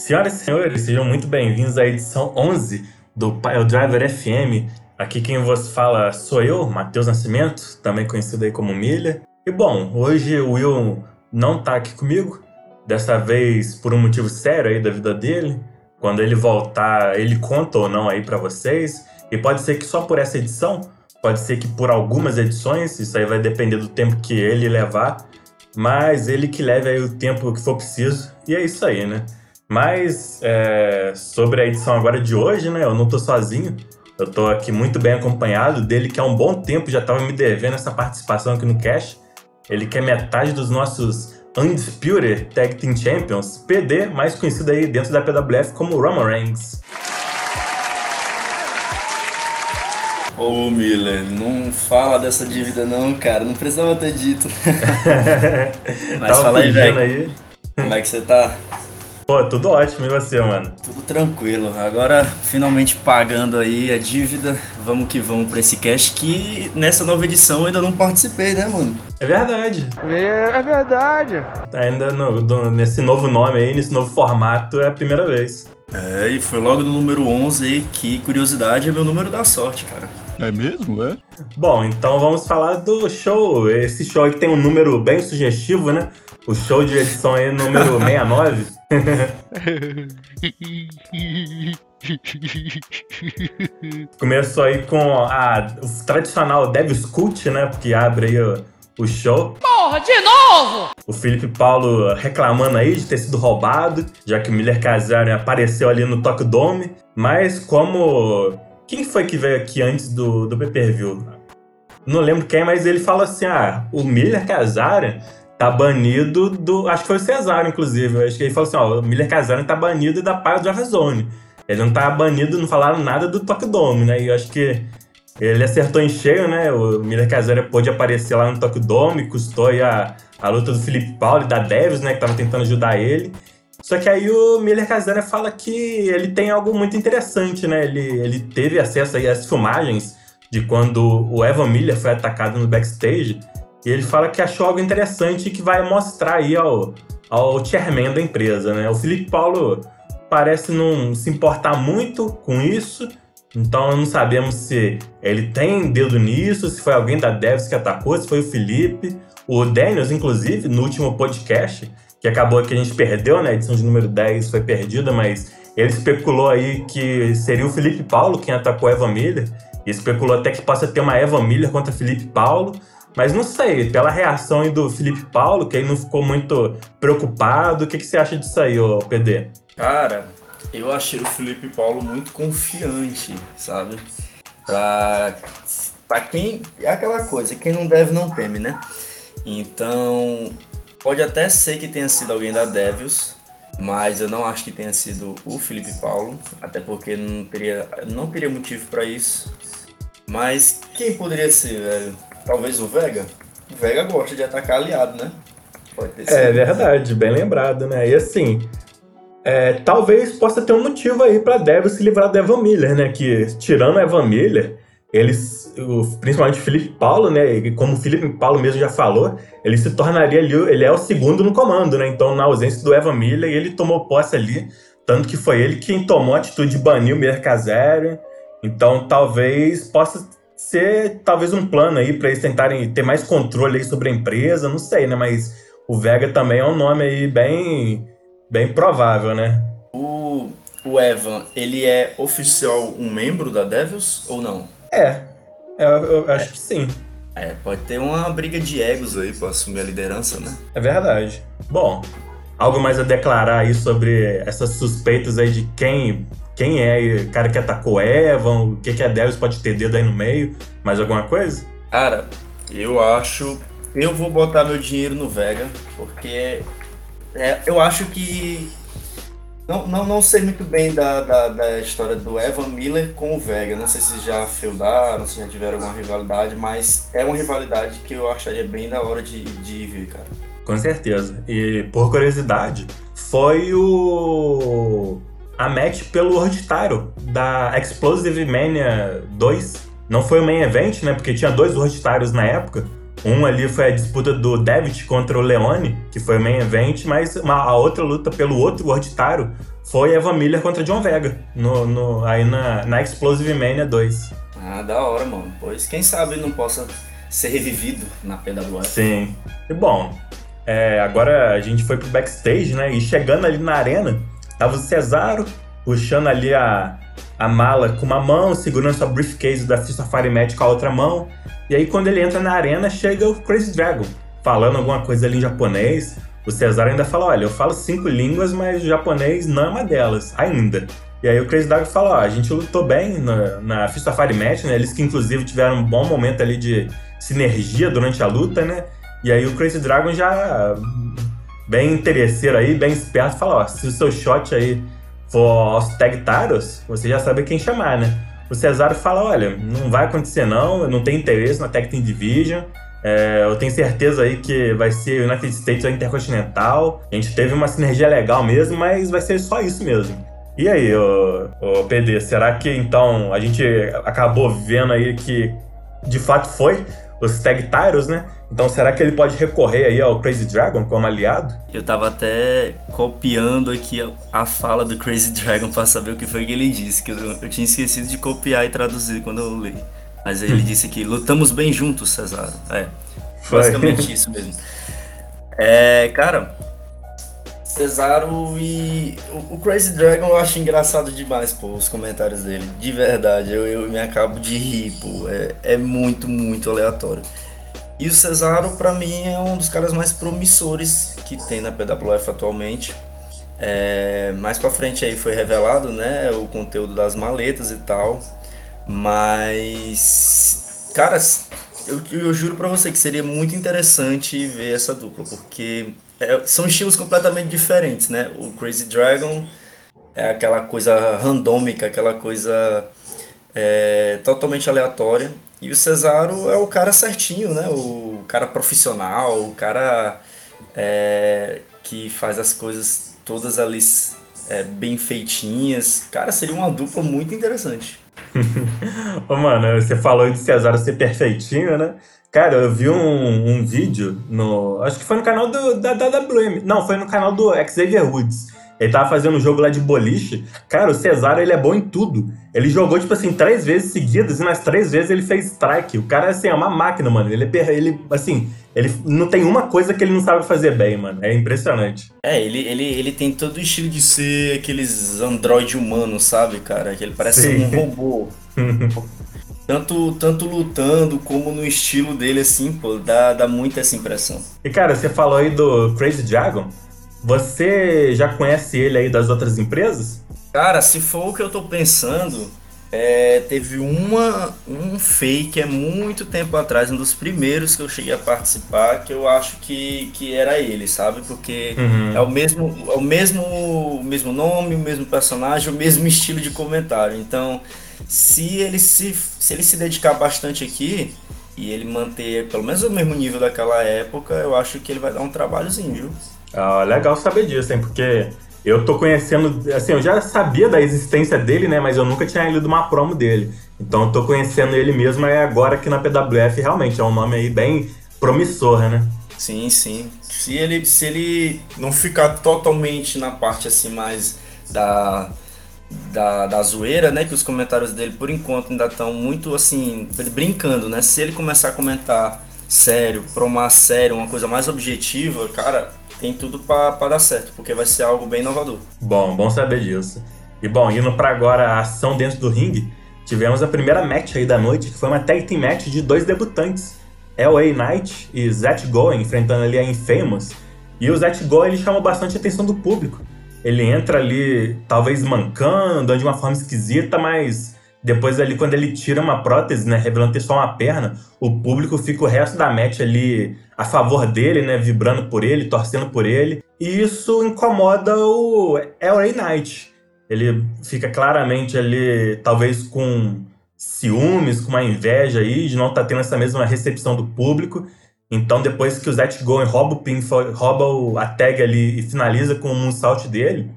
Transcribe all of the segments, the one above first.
Senhoras e senhores, sejam muito bem-vindos à edição 11 do Pile Driver FM. Aqui quem vos fala sou eu, Matheus Nascimento, também conhecido aí como Milha. E bom, hoje o Will não tá aqui comigo, dessa vez por um motivo sério aí da vida dele. Quando ele voltar, ele conta ou não aí para vocês. E pode ser que só por essa edição, pode ser que por algumas edições, isso aí vai depender do tempo que ele levar, mas ele que leve aí o tempo que for preciso. E é isso aí, né? Mas é, sobre a edição agora de hoje, né? Eu não tô sozinho. Eu tô aqui muito bem acompanhado dele, que há um bom tempo já estava me devendo essa participação aqui no Cash. Ele que é metade dos nossos Undisputed Tag Team Champions, PD, mais conhecido aí dentro da PWF como Roman Reigns. Ô Miller, não fala dessa dívida não, cara. Não precisava ter dito. Mas Tava fala aí, velho. aí. Como é que você tá? Pô, tudo ótimo, e você, mano? Tudo tranquilo. Agora, finalmente pagando aí a dívida. Vamos que vamos pra esse cast que nessa nova edição eu ainda não participei, né, mano? É verdade. É, é verdade. Ainda no- do- nesse novo nome aí, nesse novo formato, é a primeira vez. É, e foi logo no número 11 aí, que curiosidade é meu número da sorte, cara. É mesmo? É? Bom, então vamos falar do show. Esse show aí que tem um número bem sugestivo, né? O show de edição aí, número 69. Começou aí com a, o tradicional Devil's Cult, né? Porque abre aí o, o show. Porra, de novo! O Felipe Paulo reclamando aí de ter sido roubado, já que o Miller Kazarian apareceu ali no Tokyo Dome. Mas como... Quem foi que veio aqui antes do, do pay-per-view? Não lembro quem, mas ele fala assim, ah, o Miller Kazarian tá banido do... Acho que foi o Cesaro, inclusive. Acho que ele falou assim, ó, o Miller Kazarian tá banido da Paz do Zone. Ele não tá banido, não falaram nada do Tokyo Dome, né? E eu acho que ele acertou em cheio, né? O Miller Kazarian pôde aparecer lá no Tokyo Dome, custou aí a, a luta do Felipe Paulo e da Devils, né? Que tava tentando ajudar ele. Só que aí o Miller Kazarian fala que ele tem algo muito interessante, né? Ele, ele teve acesso aí às filmagens de quando o Evan Miller foi atacado no backstage. E ele fala que achou algo interessante que vai mostrar aí ao, ao chairman da empresa, né? O Felipe Paulo parece não se importar muito com isso. Então não sabemos se ele tem dedo nisso, se foi alguém da Devs que atacou, se foi o Felipe. O Daniels, inclusive, no último podcast, que acabou que a gente perdeu, né? A edição de número 10 foi perdida, mas ele especulou aí que seria o Felipe Paulo quem atacou a Evan Miller. E especulou até que possa ter uma Evan Miller contra Felipe Paulo. Mas não sei, pela reação aí do Felipe Paulo, que aí não ficou muito preocupado, o que, que você acha disso aí, ô PD? Cara, eu achei o Felipe Paulo muito confiante, sabe? Pra, pra quem. É aquela coisa, quem não deve não teme, né? Então, pode até ser que tenha sido alguém da Devils, mas eu não acho que tenha sido o Felipe Paulo, até porque não teria, não teria motivo pra isso. Mas quem poderia ser, velho? Talvez o Vega? O Vega gosta de atacar aliado, né? Pode ter É verdade, bem lembrado, né? E assim, é, talvez possa ter um motivo aí pra Devil se livrar do Evan Miller, né? Que tirando o Evan Miller, eles, o- principalmente o Felipe Paulo, né? E como o Felipe Paulo mesmo já falou, ele se tornaria ali, ele é o segundo no comando, né? Então, na ausência do Evan Miller, ele tomou posse ali, tanto que foi ele quem tomou a atitude de banir o Miller Kazarian. Então, talvez possa ser talvez um plano aí pra eles tentarem ter mais controle aí sobre a empresa, não sei, né? Mas o Vega também é um nome aí bem, bem provável, né? O, o Evan, ele é oficial um membro da Devils ou não? É, eu, eu acho que sim, É, pode ter uma briga de egos aí pra assumir a liderança, né? é verdade. Bom, algo mais a declarar aí sobre essas suspeitas aí de quem, quem é o cara que atacou Evan, o que, que a Devils pode ter dedo aí no meio, mais alguma coisa? Cara, eu acho. Eu vou botar meu dinheiro no Vega, porque é, eu acho que. Não, não, não sei muito bem da, da, da história do Evan Miller com o Vega. Não sei se já feudaram, se já tiveram alguma rivalidade, mas é uma rivalidade que eu acharia bem da hora de, de ver, cara. Com certeza. E por curiosidade, foi o. a match pelo World Title da Explosive Mania 2. Não foi o main event, né? Porque tinha dois World Titles na época. Um ali foi a disputa do David contra o Leone, que foi o main event, mas uma, a outra luta pelo outro World Title foi Evan Miller contra John Vega, no, no, aí na, na Explosive Mania 2. Ah, da hora, mano. Pois quem sabe não possa ser revivido na PWF. Sim. E bom, é, agora a gente foi pro backstage, né? E chegando ali na arena, tava o Cesaro puxando ali a, a mala com uma mão, segurando sua briefcase da Fire Match com a outra mão. E aí quando ele entra na arena, chega o Crazy Dragon, falando alguma coisa ali em japonês. O Cesaro ainda fala, olha, eu falo cinco línguas, mas o japonês não é uma delas, ainda. E aí o Crazy Dragon fala, ó, a gente lutou bem na, na Fist of Fire Match, né? Eles que inclusive tiveram um bom momento ali de sinergia durante a luta, né? E aí o Crazy Dragon já bem interesseiro aí, bem esperto, fala, ó, se o seu shot aí for Tag Taros, você já sabe quem chamar, né? O Cesaro fala, olha, não vai acontecer não, eu não tenho interesse na Tag Team Division, é, eu tenho certeza aí que vai ser o United States ou Intercontinental. A gente teve uma sinergia legal mesmo, mas vai ser só isso mesmo. E aí, ô PD, será que então a gente acabou vendo aí que de fato foi os Tag Titles, né? Então será que ele pode recorrer aí ao Crazy Dragon como aliado? Eu tava até copiando aqui a, a fala do Crazy Dragon para saber o que foi que ele disse, que eu, eu, tinha esquecido de copiar e traduzir quando eu li. Mas ele disse que lutamos bem juntos, Cesaro. É, foi. basicamente isso mesmo. É, cara, Cesaro e. O, Crazy Dragon eu acho engraçado demais, pô, os comentários dele. De verdade, eu, eu me acabo de rir, pô. É, é muito, muito aleatório. E o Cesaro, para mim, é um dos caras mais promissores que tem na PWF atualmente. É, mais pra frente aí foi revelado, né, o conteúdo das maletas e tal. Mas, cara, eu, eu juro pra você que seria muito interessante ver essa dupla, porque é, são estilos completamente diferentes, né? O Crazy Dragon é aquela coisa randômica, aquela coisa é, totalmente aleatória. E o Cesaro é o cara certinho, né? O cara profissional, o cara é, que faz as coisas todas ali é, bem feitinhas. Cara, seria uma dupla muito interessante. Ô, mano, você falou de Cesaro ser perfeitinho, né? Cara, eu vi um, um vídeo no. Acho que foi no canal do, da, da WM. Não, foi no canal do Xavier Woods. Ele tava fazendo um jogo lá de boliche. Cara, o Cesaro, ele é bom em tudo. Ele jogou, tipo assim, três vezes seguidas e nas três vezes ele fez strike. O cara, assim, é uma máquina, mano. Ele, é ele assim, ele não tem uma coisa que ele não sabe fazer bem, mano. É impressionante. É, ele, ele, ele tem todo o estilo de ser aqueles android humanos, sabe, cara? Que ele parece Sim. um robô. tanto, tanto lutando como no estilo dele, assim, pô, dá, dá muita essa impressão. E cara, você falou aí do Crazy Dragon. Você já conhece ele aí das outras empresas? Cara, se for o que eu tô pensando, é, teve uma, um fake é muito tempo atrás, um dos primeiros que eu cheguei a participar, que eu acho que, que era ele, sabe? Porque uhum. é o mesmo, é o mesmo, o mesmo nome, o mesmo personagem, o mesmo estilo de comentário. Então, se ele se, se ele se dedicar bastante aqui e ele manter pelo menos o mesmo nível daquela época, eu acho que ele vai dar um trabalhozinho, viu? Ah, legal saber disso, hein? Porque eu tô conhecendo, assim, eu já sabia da existência dele, né? Mas eu nunca tinha lido uma promo dele. Então eu tô conhecendo ele mesmo é agora aqui na PWF, realmente é um nome aí bem promissor, né? Sim, sim. Se ele, se ele não ficar totalmente na parte assim mais da da, da zoeira, né? Que os comentários dele, por enquanto, ainda estão muito assim, brincando, né? Se ele começar a comentar sério, promar sério, uma coisa mais objetiva, cara, tem tudo para dar certo, porque vai ser algo bem inovador. Bom, bom saber disso. E bom, indo para agora a ação dentro do ringue, tivemos a primeira match aí da noite, que foi uma tag team match de dois debutantes. LA Knight e Zach Go enfrentando ali a Infamous. E o Zach Go ele chamou bastante a atenção do público ele entra ali, talvez mancando, de uma forma esquisita, mas depois ali, quando ele tira uma prótese, né, revelando ter só uma perna, o público fica o resto da match ali a favor dele, né, vibrando por ele, torcendo por ele. E isso incomoda o LA Knight. Ele fica claramente ali, talvez com ciúmes, com uma inveja aí de não estar tá tendo essa mesma recepção do público. Então, depois que o Zach Goen rouba o pin, rouba a tag ali e finaliza com o moonsault dele,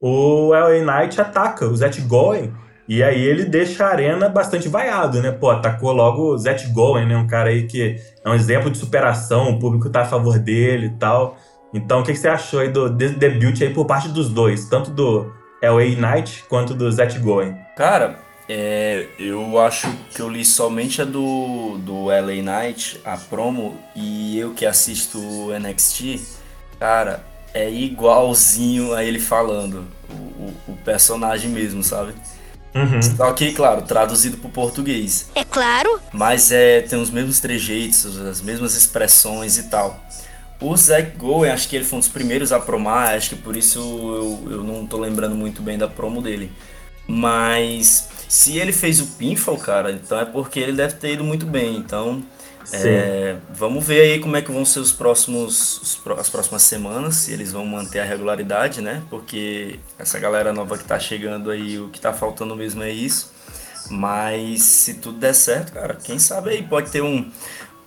o LA Knight ataca o Zach Goen E aí ele deixa a arena bastante vaiado, né? Pô, atacou logo o Zet Goen, né? Um cara aí que é um exemplo de superação, o público tá a favor dele e tal. Então, o que, que você achou aí do debut aí por parte dos dois? Tanto do LA Knight quanto do Zet Goen? Cara, é, eu acho que eu li somente a do, do LA Knight, a promo, e eu que assisto o NXT, cara, é igualzinho a ele falando, o, o, o personagem mesmo, sabe? Uhum. Só que, claro, traduzido para o português. É claro. Mas é, tem os mesmos trejeitos, as mesmas expressões e tal. O Zack Gowen, acho que ele foi um dos primeiros a promar, acho que por isso eu, eu não tô lembrando muito bem da promo dele. Mas se ele fez o pinfall, cara, então é porque ele deve ter ido muito bem. Então, é, vamos ver aí como é que vão ser os próximos, os, as próximas semanas, se eles vão manter a regularidade, né? Porque essa galera nova que tá chegando aí, o que tá faltando mesmo é isso. Mas se tudo der certo, cara, quem sabe aí pode ter um,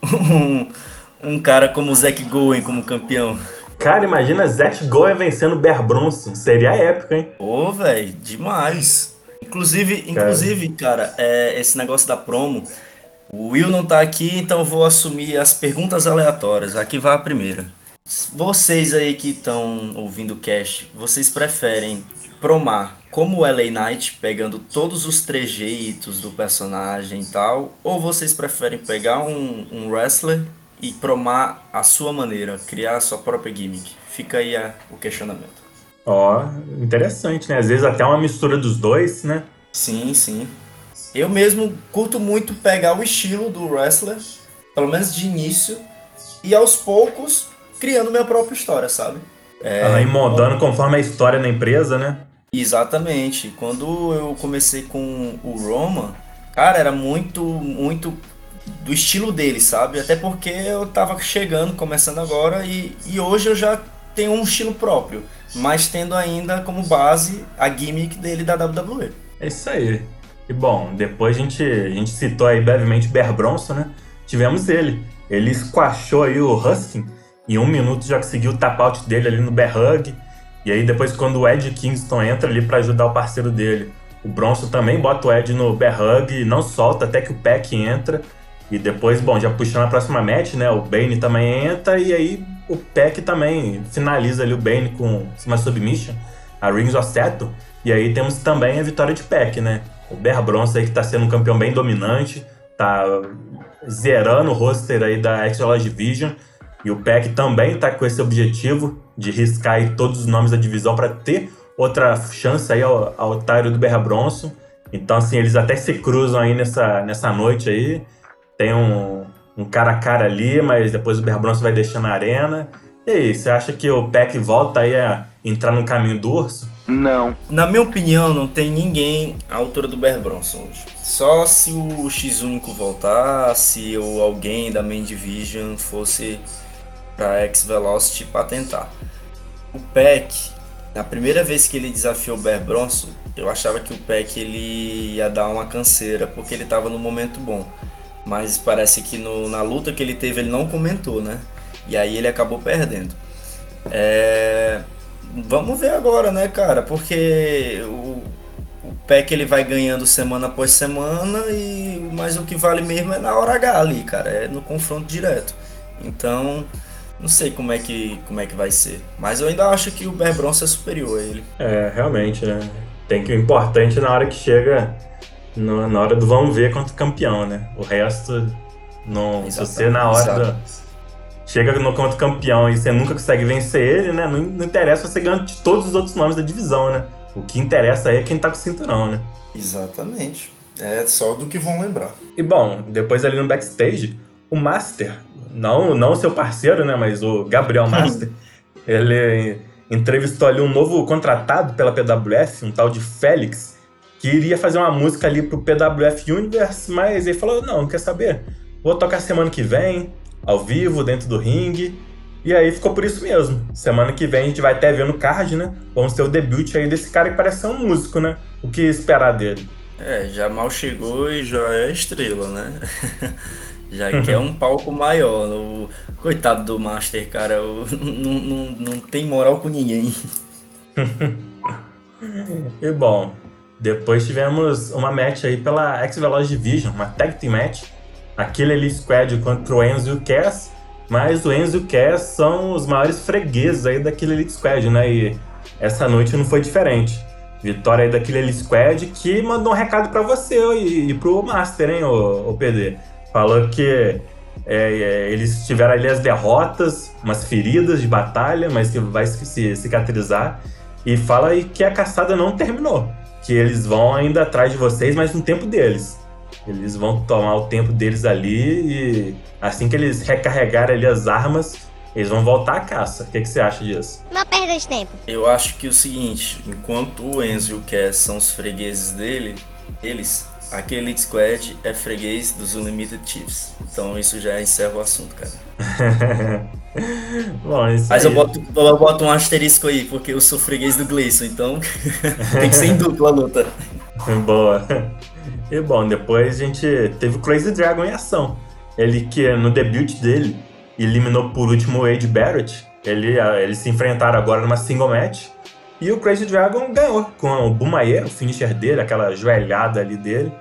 um, um cara como o Zack Gowen como campeão. Cara, imagina Zack Gowen vencendo o Bear Bronson. Seria épico, hein? Pô, velho, demais. Inclusive, inclusive, cara, é, esse negócio da promo, o Will não tá aqui, então vou assumir as perguntas aleatórias. Aqui vai a primeira. Vocês aí que estão ouvindo o cast, vocês preferem promar como LA Knight, pegando todos os trejeitos do personagem e tal, ou vocês preferem pegar um, um wrestler e promar a sua maneira, criar a sua própria gimmick? Fica aí a, o questionamento. Ó, interessante, né? Às vezes até uma mistura dos dois, né? Sim, sim. Eu mesmo curto muito pegar o estilo do wrestler, pelo menos de início, e aos poucos criando minha própria história, sabe? É, ah, e moldando conforme a história da empresa, né? Exatamente. Quando eu comecei com o Roma, cara, era muito, muito do estilo dele, sabe? Até porque eu tava chegando, começando agora, e, e hoje eu já tenho um estilo próprio mas tendo ainda como base a gimmick dele da WWE. É isso aí. E bom, depois a gente, a gente citou aí brevemente Bear Bronson, né? Tivemos ele. Ele squashou aí o Huskin. Em um minuto já conseguiu o tap-out dele ali no Bear Hug. E aí depois quando o Ed Kingston entra ali para ajudar o parceiro dele, o Bronson também bota o Ed no Bear Hug, não solta até que o Peck entra. E depois, bom, já puxando a próxima match, né? O Bane também entra e aí o Peck também finaliza ali o Bane com uma submission, a Rings of Seto. E aí temos também a vitória de Peck, né? O Bear Bronze aí que tá sendo um campeão bem dominante, tá zerando o roster aí da Extra Division. E o Peck também tá com esse objetivo de riscar aí todos os nomes da divisão para ter outra chance aí ao, ao otário do Bear Bronson. Então, assim, eles até se cruzam aí nessa, nessa noite aí. Tem um, um cara a cara ali, mas depois o Bear Bronson vai deixando a arena. E aí, você acha que o Peck volta aí a entrar no caminho do urso? Não. Na minha opinião, não tem ninguém à altura do Bear Bronson hoje. Só se o X único voltar, se o alguém da Main Division fosse pra X Velocity pra tentar. O Peck, na primeira vez que ele desafiou o Bear Bronson, eu achava que o Peck ele ia dar uma canseira, porque ele tava no momento bom. Mas parece que no, na luta que ele teve ele não comentou, né? E aí ele acabou perdendo. É... Vamos ver agora, né, cara? Porque o, o PEC ele vai ganhando semana após semana, e mas o que vale mesmo é na hora H ali, cara. É no confronto direto. Então, não sei como é que, como é que vai ser. Mas eu ainda acho que o Bear Bronson é superior a ele. É, realmente, né? Tem que o importante na hora que chega no, na hora do vamos ver contra o campeão, né? O resto, não, se você na hora do, chega no contra o campeão e você nunca consegue vencer ele, né? Não, não interessa você ganhar de todos os outros nomes da divisão, né? O que interessa aí é quem tá com o cinturão, né? Exatamente. É só do que vão lembrar. E bom, depois ali no backstage, o Master, não, não o seu parceiro, né? Mas o Gabriel Master, ele entrevistou ali um novo contratado pela PWF, um tal de Félix, que iria fazer uma música ali pro PWF Universe, mas ele falou: não, quer saber? Vou tocar semana que vem, ao vivo, dentro do ringue. E aí ficou por isso mesmo. Semana que vem a gente vai até ver no card, né? Vamos ter o debut aí desse cara que parece ser um músico, né? O que esperar dele? É, já mal chegou e já é estrela, né? já quer um palco maior. O coitado do Master, cara, não, não, não tem moral com ninguém. e bom, Depois tivemos uma match aí pela X-Veloz Division, uma tag team match. Aquele Elite Squad contra o Enzo e o Cass. Mas o Enzo e o Cass são os maiores fregueses aí daquele Elite Squad, né? E essa noite não foi diferente. Vitória aí daquele Elite Squad que mandou um recado para você e, e pro Master, hein, o, o PD. Falou que é, é, eles tiveram ali as derrotas, umas feridas de batalha, mas que vai se cicatrizar. E fala aí que a caçada não terminou que eles vão ainda atrás de vocês, mas no tempo deles. Eles vão tomar o tempo deles ali e assim que eles recarregarem ali as armas, eles vão voltar à caça. O que, que você acha disso? Uma perda de tempo. Eu acho que é o seguinte, enquanto o Enzo e o Cass são os fregueses dele, eles, aquele Elite Squad é freguês dos Unlimited Chiefs. Então isso já encerra o assunto, cara. Bom, isso Mas eu boto, eu boto um asterisco aí, porque eu sou freguês do Gleison, então tem que ser em dupla a luta. Boa. E bom, depois a gente teve o Crazy Dragon em ação. Ele que no debut dele eliminou por último o Wade Barrett. Ele, eles se enfrentaram agora numa single match. E o Crazy Dragon ganhou com o Bumaye, o finisher dele, aquela joelhada ali dele.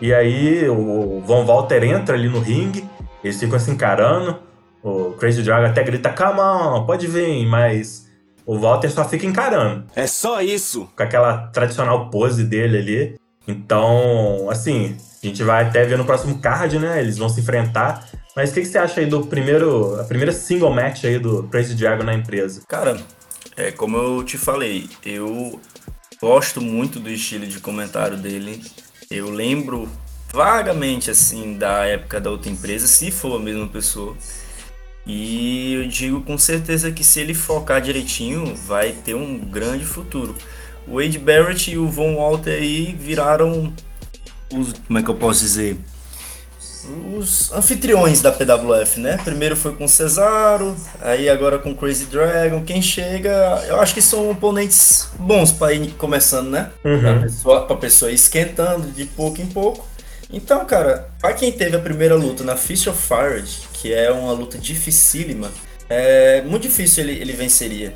E aí o Von Walter entra ali no ringue, eles ficam se encarando. O Crazy Dragon até grita, come on, pode vir, mas o Walter só fica encarando. É só isso. Com aquela tradicional pose dele ali. Então, assim, a gente vai até ver no próximo card, né? Eles vão se enfrentar. Mas o que, que, você acha aí do primeiro, a primeira single match aí do Crazy Dragon na empresa? Cara, é como eu te falei, eu gosto muito do estilo de comentário dele. Eu lembro vagamente assim da época da outra empresa, se for a mesma pessoa. E eu digo com certeza que se ele focar direitinho, vai ter um grande futuro. O Wade Barrett e o Von Walter aí viraram os, como é que eu posso dizer? Os anfitriões da PWF, né? Primeiro foi com o Cesaro, aí agora com o Crazy Dragon. Quem chega, eu acho que são oponentes bons para ir começando, né? Uhum. Pra, pessoa, pra pessoa ir esquentando de pouco em pouco. Então, cara, para quem teve a primeira luta na Fist of Fire, que é uma luta dificílima, é muito difícil ele, ele venceria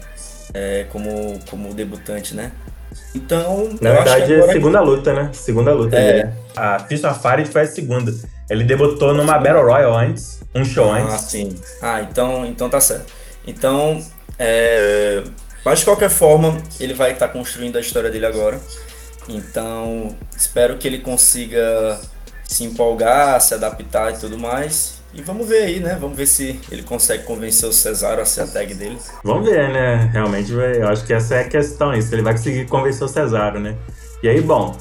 é, como, como debutante, né? Então, na verdade, é segunda luta, né? Segunda luta. É. Dele. A Fist of Fire foi a segunda. Ele debutou numa Battle Royal antes, um show antes. Ah, sim. Ah, então, então tá certo. Então, é, mas de qualquer forma, ele vai estar tá construindo a história dele agora. Então, espero que ele consiga se empolgar, se adaptar e tudo mais. E vamos ver aí, né? Vamos ver se ele consegue convencer o Cesaro a ser a tag dele. Vamos ver, né? Realmente, eu acho que essa é a questão, se ele vai conseguir convencer o Cesaro, né? E aí, bom,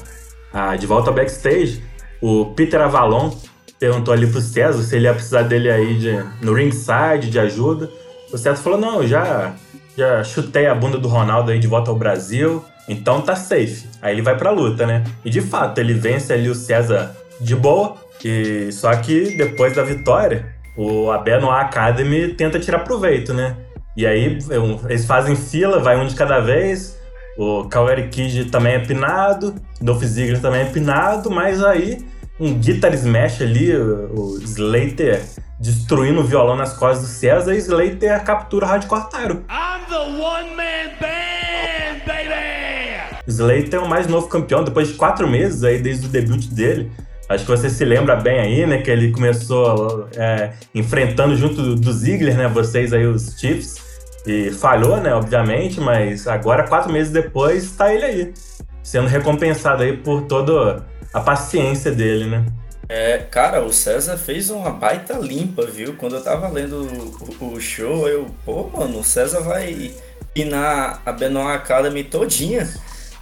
ah, de volta ao backstage, o Peter Avalon perguntou ali pro César se ele ia precisar dele aí de, no ringside, de ajuda. O César falou, não, já, já chutei a bunda do Ronaldo aí de volta ao Brasil, então tá safe. Aí ele vai pra luta, né? E de fato, ele vence ali o César de boa, e só que depois da vitória, o Abeno Academy tenta tirar proveito, né? E aí eles fazem fila, vai um de cada vez. O Kaweri Kid também é pinado, Dolph Ziggler também é pinado, mas aí um guitar smash ali, o Slater destruindo o violão nas costas do César e Slater captura o Hardcore Tyro. I'm the one man band, baby! Slater é o mais novo campeão depois de quatro meses aí desde o debut dele. Acho que você se lembra bem aí, né? Que ele começou é, enfrentando junto do, do Ziggler, né? Vocês aí, os Chiefs. E falhou, né? Obviamente, mas agora, quatro meses depois, tá ele aí. Sendo recompensado aí por toda a paciência dele, né? É, cara, o César fez uma baita limpa, viu? Quando eu tava lendo o, o show, eu, pô, mano, o César vai pinar a Benoit Academy todinha.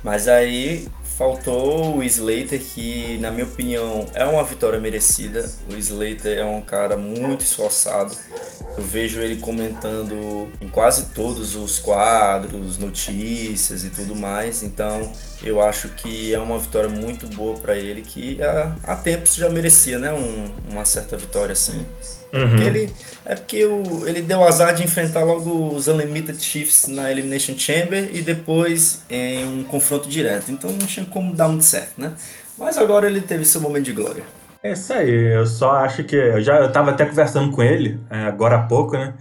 Mas aí faltou o Slater, que na minha opinião é uma vitória merecida. O Slater é um cara muito esforçado. Eu vejo ele comentando em quase todos os quadros, notícias e tudo mais. Então eu acho que é uma vitória muito boa para ele, que há, há tempos já merecia, né? Um, uma certa vitória assim. Uhum. Ele, é porque o, ele deu azar de enfrentar logo os Unlimited Chiefs na Elimination Chamber e depois em um confronto direto. Então não tinha como dar muito certo, né? Mas agora ele teve seu momento de glória. É isso aí, eu só acho que. Eu já eu tava até conversando com ele, é, agora há pouco, né?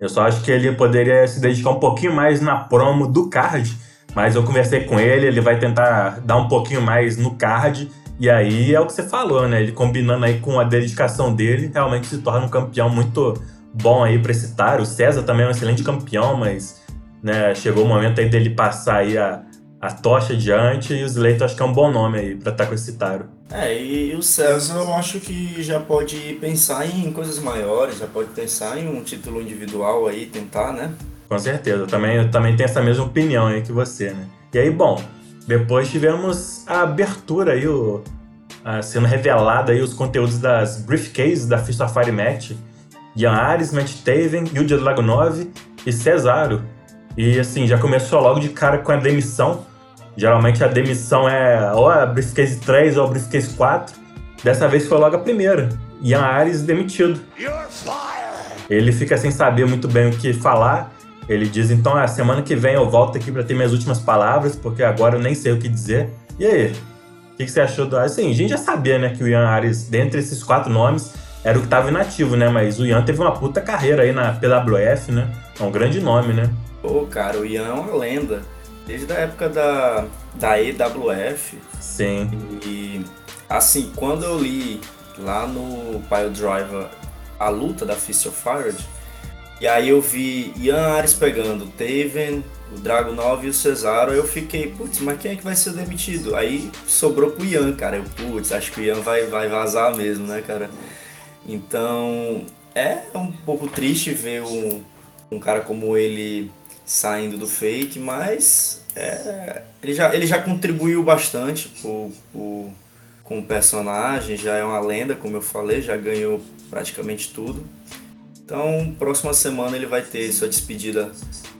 Eu só acho que ele poderia se dedicar um pouquinho mais na promo do card Mas eu conversei com ele, ele vai tentar dar um pouquinho mais no card. E aí é o que você falou, né? Ele combinando aí com a dedicação dele, realmente se torna um campeão muito bom aí para esse Taro. O César também é um excelente campeão, mas né, chegou o momento aí dele passar aí a, a tocha adiante e o Slater acho que é um bom nome aí para estar tá com esse Taro. É, e o César eu acho que já pode pensar em coisas maiores, já pode pensar em um título individual aí, tentar, né? Com certeza, eu também, eu também tenho essa mesma opinião aí que você, né? E aí, bom, depois tivemos a abertura aí, o, a, sendo revelada aí os conteúdos das briefcases da Fist of Fire Match. Ian Ares, Matt Taven, Yudia Dragunov e Cesaro. E assim, já começou logo de cara com a demissão. Geralmente a demissão é ou a briefcase 3 ou a briefcase 4. Dessa vez foi logo a primeira. Ian Ares demitido. Ele fica sem saber muito bem o que falar ele diz, então, a ah, semana que vem eu volto aqui para ter minhas últimas palavras, porque agora eu nem sei o que dizer. E aí? O que, você achou do... Assim, a gente já sabia, né, que o Ian Ares, dentre esses quatro nomes, era o que estava inativo, né? Mas o Ian teve uma puta carreira aí na PWF, né? É um grande nome, né? Pô, cara, o Ian é uma lenda. Desde a época da, da EWF. Sim. E, assim, quando eu li lá no Pile Driver a luta da Fist of Fire, e aí eu vi Ian Ares pegando Taven, o Dragunov e o Cesaro. Eu fiquei, putz, mas quem é que vai ser demitido? Aí sobrou pro Ian, cara. Eu, putz, acho que o Ian vai, vai vazar mesmo, né, cara? Então é um pouco triste ver um, um cara como ele saindo do fake, mas é, ele, já, ele já contribuiu bastante pro, pro, com o personagem, já é uma lenda, como eu falei, já ganhou praticamente tudo. Então, próxima semana ele vai ter sua despedida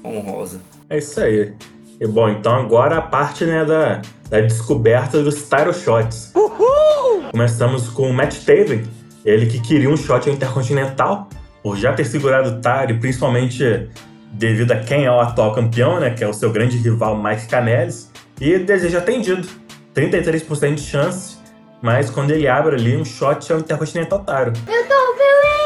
honrosa. É isso aí. E bom, então agora a parte né, da, da descoberta dos title shots. Uhul! Começamos com o Matt Taven, ele que queria um shot intercontinental, por já ter segurado o Tari, principalmente devido a quem é o atual campeão, né, que é o seu grande rival Mike Canellis, e desejo atendido. 33% de chance, mas quando ele abre ali um shot é o Intercontinental Taro. Eu tô feliz!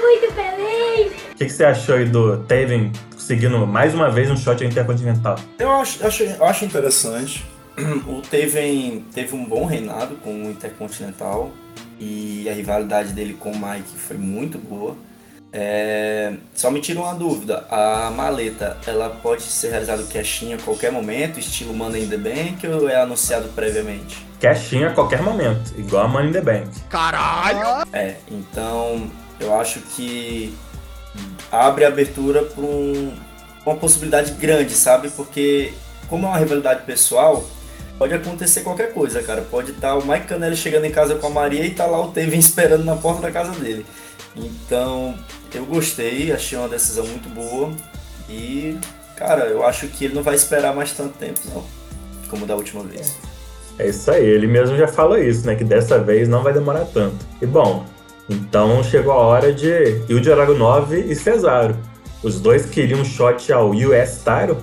Muito feliz! O que, que, você achou aí do Taven conseguindo mais uma vez um shot intercontinental? Eu acho, acho, eu acho interessante. O Taven teve um bom reinado com o Intercontinental e a rivalidade dele com o Mike foi muito boa. É, só me tira uma dúvida, a maleta ela pode ser realizada caixinha a qualquer momento, estilo Money in the Bank ou é anunciado previamente? Caixinha a qualquer momento, igual a Money in the Bank. Caralho! É, então eu acho que abre abertura para um, uma possibilidade grande, sabe? Porque, como é uma rivalidade pessoal, pode acontecer qualquer coisa, cara. Pode estar tá o Mike Canelli chegando em casa com a Maria e tá lá o Taven esperando na porta da casa dele. Então, eu gostei, achei uma decisão muito boa. E, cara, eu acho que ele não vai esperar mais tanto tempo, não. Como da última vez. É isso aí, ele mesmo já falou isso, né? Que dessa vez não vai demorar tanto. E bom, então chegou a hora de Ilja Dragunov e Cesaro. Os dois queriam um shot ao US Title.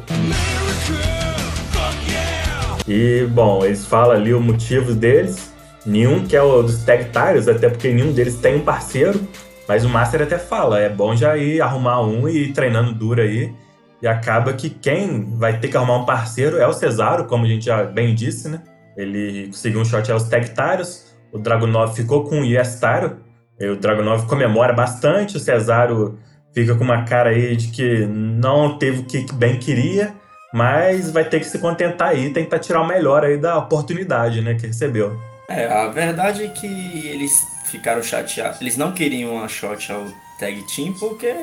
E, bom, eles falam ali o motivo deles. Nenhum que é o dos tag até porque nenhum deles tem um parceiro. Mas o Master até fala, é bom já ir arrumar um e ir treinando duro aí. E acaba que quem vai ter que arrumar um parceiro é o Cesaro, como a gente já bem disse, né? Ele conseguiu um shot aos tag titles. O Dragunov ficou com o US Title. O Dragunov comemora bastante, o Cesaro fica com uma cara aí de que não teve o que bem queria, mas vai ter que se contentar aí, tentar tirar o melhor aí da oportunidade, né, que recebeu. É, a verdade é que eles ficaram chateados. Eles não queriam a shot ao tag team porque,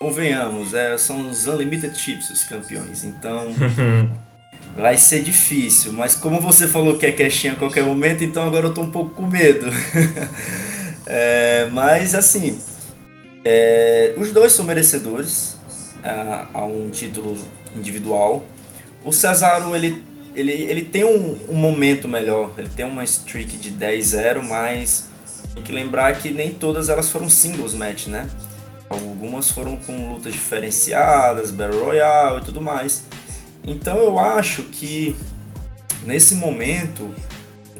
convenhamos, é, são os Unlimited Chips os campeões. Então, vai ser difícil. Mas como você falou que é caixinha a qualquer momento, então agora eu tô um pouco com medo. É, mas assim, é, os dois são merecedores a, a, um título individual. O Cesaro ele, ele, ele tem um, um momento melhor, ele tem uma streak de 10-0, mas tem que lembrar que nem todas elas foram singles match, né? Algumas foram com lutas diferenciadas, Battle Royale e tudo mais. Então eu acho que nesse momento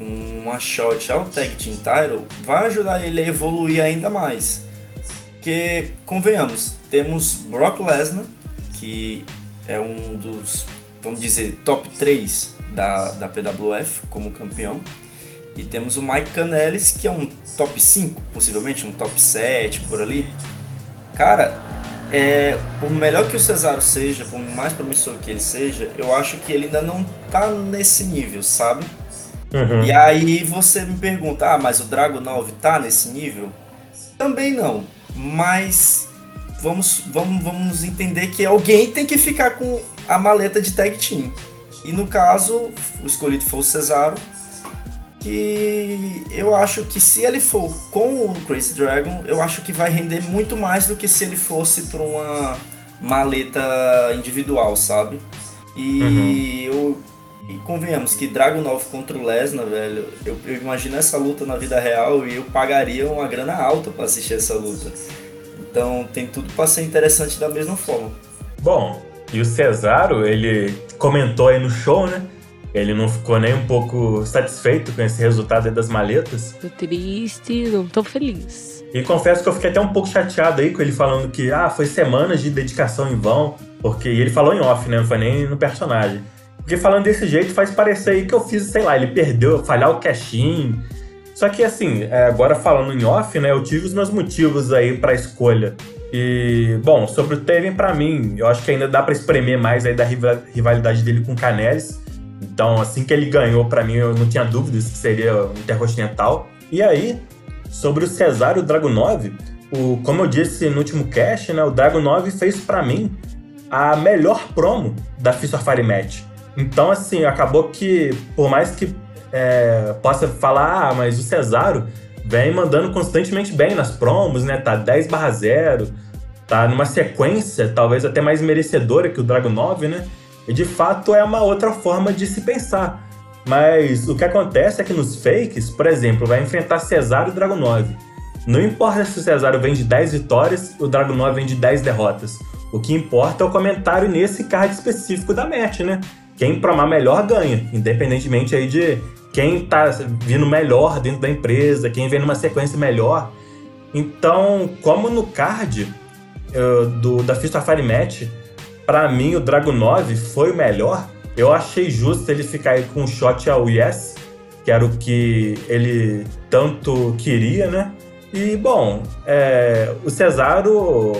uma shot ao Tag Team Title vai ajudar ele a evoluir ainda mais. Porque, convenhamos, temos Brock Lesnar, que é um dos vamos dizer, top 3 da, da PWF como campeão. E temos o Mike Canellis, que é um top 5, possivelmente, um top 7 por ali. Cara, é, por melhor que o Cesaro seja, por mais promissor que ele seja, eu acho que ele ainda não tá nesse nível, sabe? Uhum. E aí você me pergunta, ah, mas o Drago 9 tá nesse nível? Também não, mas vamos, vamos, vamos entender que alguém tem que ficar com a maleta de tag team. E no caso, o escolhido foi o Cesaro, que eu acho que se ele for com o Crazy Dragon, eu acho que vai render muito mais do que se ele fosse para uma maleta individual, sabe? E uhum. eu e convenhamos que Dragon 9 contra o Lesnar, velho, eu, eu, imagino essa luta na vida real e eu pagaria uma grana alta para assistir essa luta. Então tem tudo para ser interessante da mesma forma. Bom, e o Cesaro, ele comentou aí no show, né? Ele não ficou nem um pouco satisfeito com esse resultado das maletas. Tô triste, não tô feliz. E confesso que eu fiquei até um pouco chateado aí com ele falando que ah, foi semanas de dedicação em vão, porque ele falou em off, né? Não foi nem no personagem. Porque falando desse jeito faz parecer aí que eu fiz, sei lá, ele perdeu, falhar o cash-in. Só que assim, é, agora falando em off, né, eu tive os meus motivos aí para escolha. E, bom, sobre o Taven, para mim, eu acho que ainda dá para espremer mais aí da rivalidade dele com o Canelis. Então, assim que ele ganhou, para mim, eu não tinha dúvidas que seria um Intercontinental. E aí, sobre o Cesário Dragunov, o, como eu disse no último cast, né, o Dragunov fez para mim a melhor promo da Fist of Fire Match. Então, assim, acabou que, por mais que é, possa falar, ah, mas o Cesaro vem mandando constantemente bem nas promos, né? Tá 10 barra 0, tá numa sequência talvez até mais merecedora que o Dragunov, né? E de fato é uma outra forma de se pensar. Mas o que acontece é que nos fakes, por exemplo, vai enfrentar Cesaro e Dragunov. Não importa se o Cesaro vem de 10 vitórias e o Dragunov vem de 10 derrotas. O que importa é o comentário nesse card específico da match, né? Quem promar melhor ganha, independentemente aí de quem tá vindo melhor dentro da empresa, quem vem numa sequência melhor. Então, como no card uh, do, da Fist Fire Match, para mim o Dragunov foi o melhor. Eu achei justo ele ficar aí com um shot ao Yes, que era o que ele tanto queria, né? E, bom, é, o Cesaro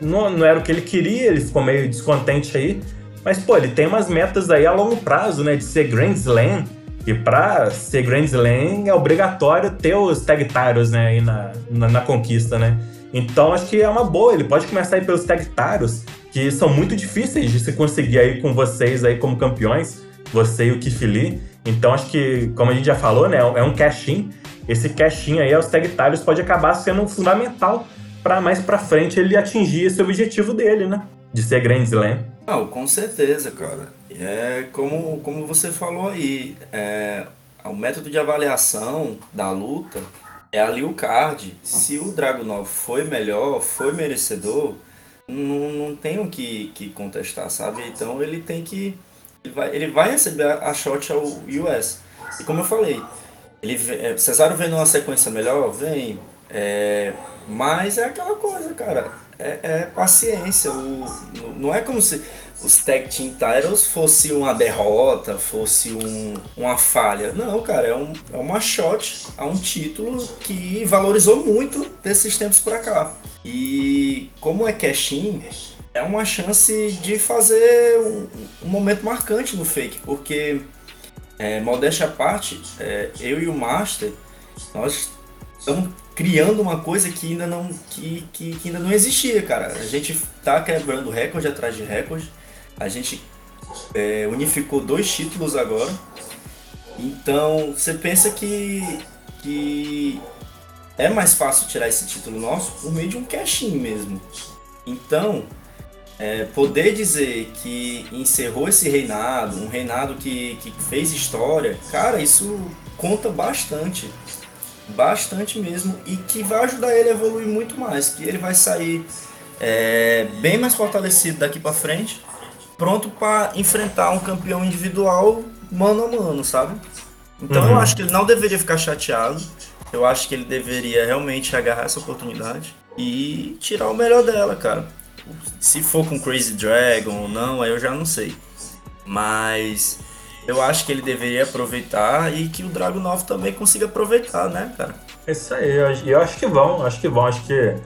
não, não era o que ele queria, ele ficou meio descontente aí. Mas, pô, ele tem umas metas aí a longo prazo, né? De ser Grand Slam. E pra ser Grand Slam é obrigatório ter os tag titles, né? Aí na, na, na, conquista, né? Então acho que é uma boa. Ele pode começar aí pelos tag titles, que são muito difíceis de se conseguir aí com vocês aí como campeões. Você e o Lee. Então acho que, como a gente já falou, né? É um cash-in. Esse cash-in aí, os tag titles, pode acabar sendo fundamental para mais para frente ele atingir esse objetivo dele, né? De ser Grand Slam. Não, com certeza, cara. É como, como você falou aí, é, o método de avaliação da luta é ali o card. Se o Dragunov foi melhor, foi merecedor, não, não tem o que, que contestar, sabe? Então ele tem que. Ele vai, ele vai receber a, shot ao US. E como eu falei, ele, é, Cesaro vem numa sequência melhor, vem. É, mas é aquela coisa, cara é, é paciência. O, não é como se os Tag Team Titles fosse uma derrota, fosse um, uma falha. Não, cara, é, um, é uma shot a um título que valorizou muito desses tempos pra cá. E como é cash-in, é uma chance de fazer um, um momento marcante no fake, porque, é, modéstia à parte, é, eu e o Master, nós estamos criando uma coisa que ainda não, que, que, que, ainda não existia, cara. A gente tá quebrando recorde atrás de recorde. A gente é, unificou dois títulos agora. Então você pensa que, que é mais fácil tirar esse título nosso por meio de um cash-in mesmo. Então, é, poder dizer que encerrou esse reinado, um reinado que, que fez história, cara, isso conta bastante bastante mesmo e que vai ajudar ele a evoluir muito mais, que ele vai sair é, bem mais fortalecido daqui para frente, pronto para enfrentar um campeão individual mano a mano, sabe? Então uhum. eu acho que ele não deveria ficar chateado. Eu acho que ele deveria realmente agarrar essa oportunidade e tirar o melhor dela, cara. Se for com Crazy Dragon ou não, aí eu já não sei. Mas eu acho que ele deveria aproveitar e que o Dragunov também consiga aproveitar, né, cara? É isso aí, eu, acho que vão, acho que vão, acho que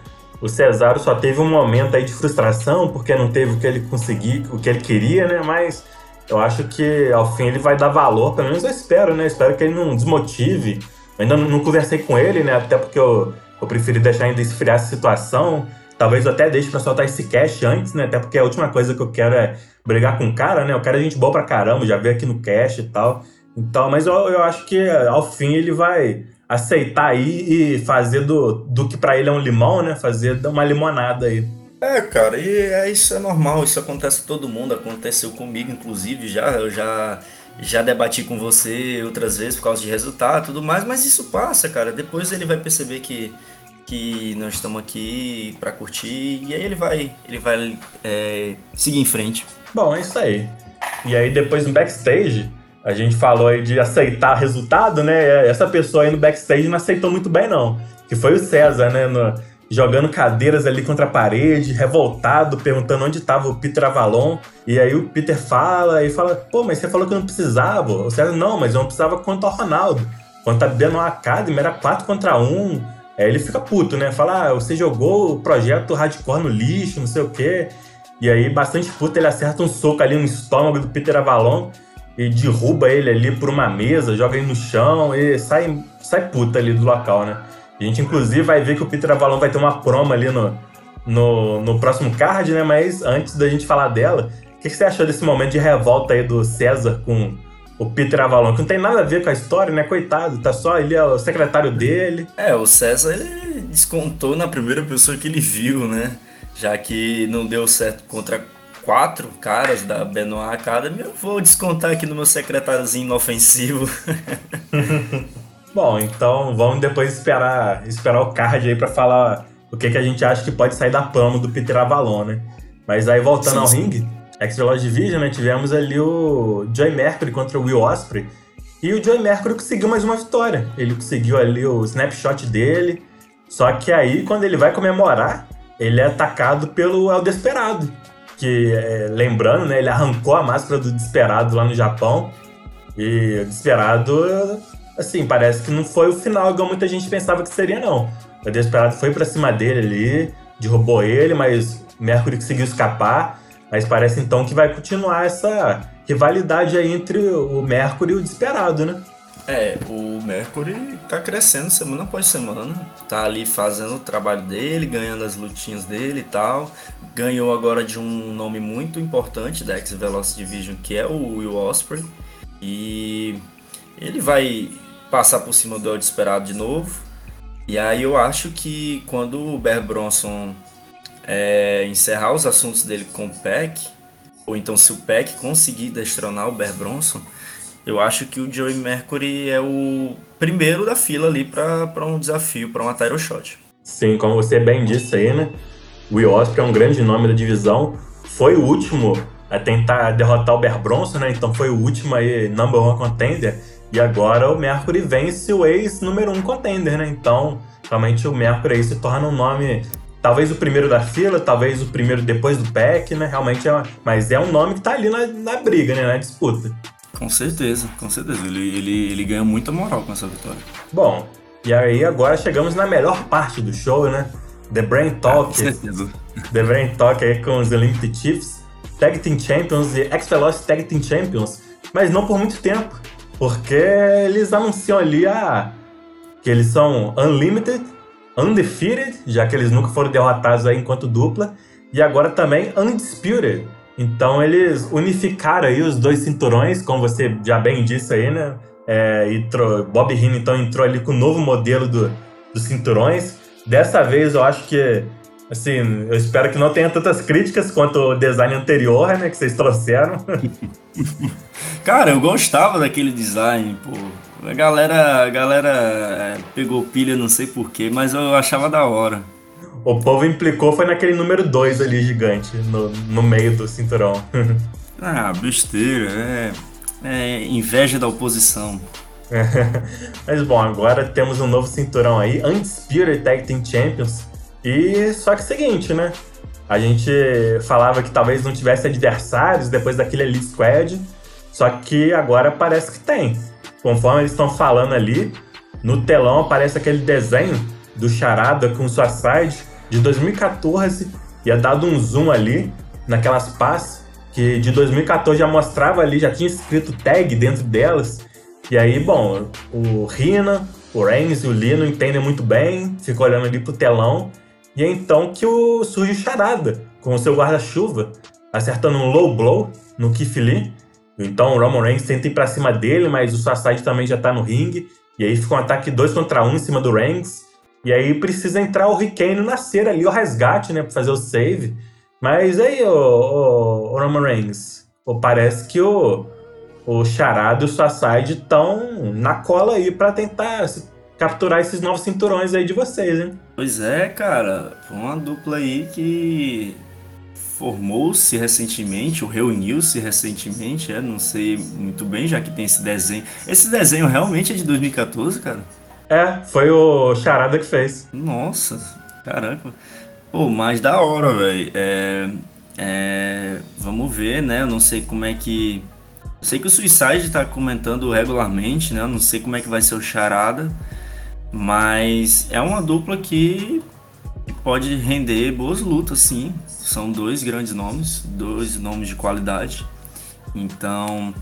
o Cesaro só teve um momento aí de frustração porque não teve o que ele conseguiu, o que ele queria, né? Mas eu acho que ao fim ele vai dar valor, pelo menos eu espero, né? Espero que ele não desmotive. Eu ainda não, não conversei com ele, né? Até porque eu, eu preferi deixar ainda esfriar essa situação. Talvez eu até deixe pra soltar esse cash antes, né? Até porque a última coisa que eu quero é brigar com o cara, né? O cara é gente boa pra caramba, já veio aqui no cash e tal. Então, mas eu, eu acho que ao fim ele vai aceitar aí e fazer do, do que para ele é um limão, né? Fazer uma limonada aí. É, cara, e é, isso é normal, isso acontece com todo mundo, aconteceu comigo, inclusive, já, eu já, já debati com você outras vezes por causa de resultado e tudo mais, mas isso passa, cara. Depois ele vai perceber que, que nós estamos aqui para curtir e aí ele vai, ele vai é, seguir em frente. Bom, é isso aí. E aí depois no backstage, a gente falou aí de aceitar resultado, né? Essa pessoa aí no backstage não aceitou muito bem, não. Que foi o César, né? No, jogando cadeiras ali contra a parede, revoltado, perguntando onde estava o Peter Avalon. E aí o Peter fala e fala: pô, mas você falou que eu não precisava. O César, não, mas eu não precisava contra o Ronaldo. Quando tá dando uma Academy, era 4 contra 1. Aí ele fica puto, né? Fala: ah, você jogou o projeto hardcore no lixo, não sei o quê. E aí, bastante puto, ele acerta um soco ali no estômago do Peter Avalon e derruba ele ali por uma mesa, joga ele no chão e sai, sai puta ali do local, né? A gente, inclusive, vai ver que o Peter Avalon vai ter uma promo ali no, no, no próximo card, né? Mas antes da gente falar dela, o que, que, você achou desse momento de revolta aí do César com o Peter Avalon? Que não tem nada a ver com a história, né? Coitado, tá só ele é o secretário dele. É, o César, ele descontou na primeira pessoa que ele viu, né? Já que não deu certo contra quatro caras da Benoit Academy, eu vou descontar aqui no meu secretáriozinho inofensivo. Bom, então vamos depois esperar, esperar o card aí para falar o que, que a gente acha que pode sair da pama do Peter Avalon, né? Mas aí voltando sim, ao sim. ringue, Extra Lodge Division, né? Tivemos ali o Joey Mercury contra o Will Osprey. E o Joey Mercury conseguiu mais uma vitória. Ele conseguiu ali o snapshot dele. Só que aí, quando ele vai comemorar, ele é atacado pelo El Desperado. Que, é, lembrando, né? Ele arrancou a máscara do Desperado lá no Japão. E o Desperado assim, parece que não foi o final igual muita gente pensava que seria, não. O Desesperado foi pra cima dele ali, derrubou ele, mas Mercury conseguiu escapar. Mas parece então que vai continuar essa rivalidade aí entre o Mercury e o Desesperado, né? É, o Mercury tá crescendo semana após semana. Tá ali fazendo o trabalho dele, ganhando as lutinhas dele e tal. Ganhou agora de um nome muito importante da X-Velocity Division, que é o Will Osprey. E ele vai passar por cima do El Desperado de novo. E aí eu acho que quando o Bear Bronson é, encerrar os assuntos dele com o Peck, ou então se o Peck conseguir destronar o Bear Bronson, eu acho que o Joey Mercury é o primeiro da fila ali para um desafio, para uma title shot. Sim, como você bem disse aí, né? O Will Ospreay é um grande nome da divisão. Foi o último a tentar derrotar o Bear Bronson, né? Então foi o último aí number one contender. E agora o Mercury vence o ex número um contender, né? Então, realmente o Mercury aí se torna um nome, talvez o primeiro da fila, talvez o primeiro depois do pack, né? Realmente é, mas é um nome que tá ali na, na briga, né? Na disputa. Com certeza, com certeza. Ele, ele, ele ganha muita moral com essa vitória. Bom, e aí agora chegamos na melhor parte do show, né? The Brain Talk. Ah, com certeza. The Brain Talk aí com os Olympic Chiefs, Tag Team Champions e X-Velocity Tag Team Champions, mas não por muito tempo. Porque eles anunciam ali a, que eles são Unlimited, Undefeated, já que eles nunca foram derrotados aí enquanto dupla, e agora também Undisputed. Então eles unificaram aí os dois cinturões, como você já bem disse aí, né? É, entrou, Bob Heenan então entrou ali com o novo modelo do, dos cinturões. Dessa vez eu acho que Assim, eu espero que não tenha tantas críticas quanto o design anterior, né, que vocês trouxeram. Cara, eu gostava daquele design, pô. A galera, a galera é, pegou pilha, não sei porquê, mas eu achava da hora. O povo implicou foi naquele número 2 ali, gigante, no, no meio do cinturão. ah, besteira, é, é inveja da oposição. mas bom, agora temos um novo cinturão aí, Undisputed Tag Team Champions, e só que é o seguinte, né? A gente falava que talvez não tivesse adversários depois daquele Elite Squad. Só que agora parece que tem. Conforme eles estão falando ali, no telão aparece aquele desenho do Charada com Suicide de 2014 e é dado um zoom ali naquelas pás que de 2014 já mostrava ali, já tinha escrito tag dentro delas. E aí, bom, o Rina, o Reigns e o Lee não entendem muito bem, ficam olhando ali pro telão. E é então que o, surge o Charada, com o seu guarda-chuva, acertando um low blow no Lee. Então o Roman Reigns tenta ir pra cima dele, mas o Suicide também já tá no ringue. E aí fica um ataque 2 contra 1 um em cima do Reigns. E aí precisa entrar o Rick Kane nascer ali, o resgate, né, pra fazer o save. Mas aí, o, o, o Roman Reigns, pô, parece que o, o Charada e o Suicide estão na cola aí para tentar capturar esses novos cinturões aí de vocês, hein? Pois é, cara. Foi uma dupla aí que formou-se recentemente, ou reuniu-se recentemente, é, não sei muito bem, já que tem esse desenho. Esse desenho realmente é de 2014, cara? É, foi o Charada que fez. Nossa, caramba. Pô, mais da hora, velho. É, é, vamos ver, né? Eu não sei como é que. Eu sei que o Suicide tá comentando regularmente, né? Eu não sei como é que vai ser o Charada. Mas é uma dupla que pode render boas lutas, sim. São dois grandes nomes, dois nomes de qualidade. Então,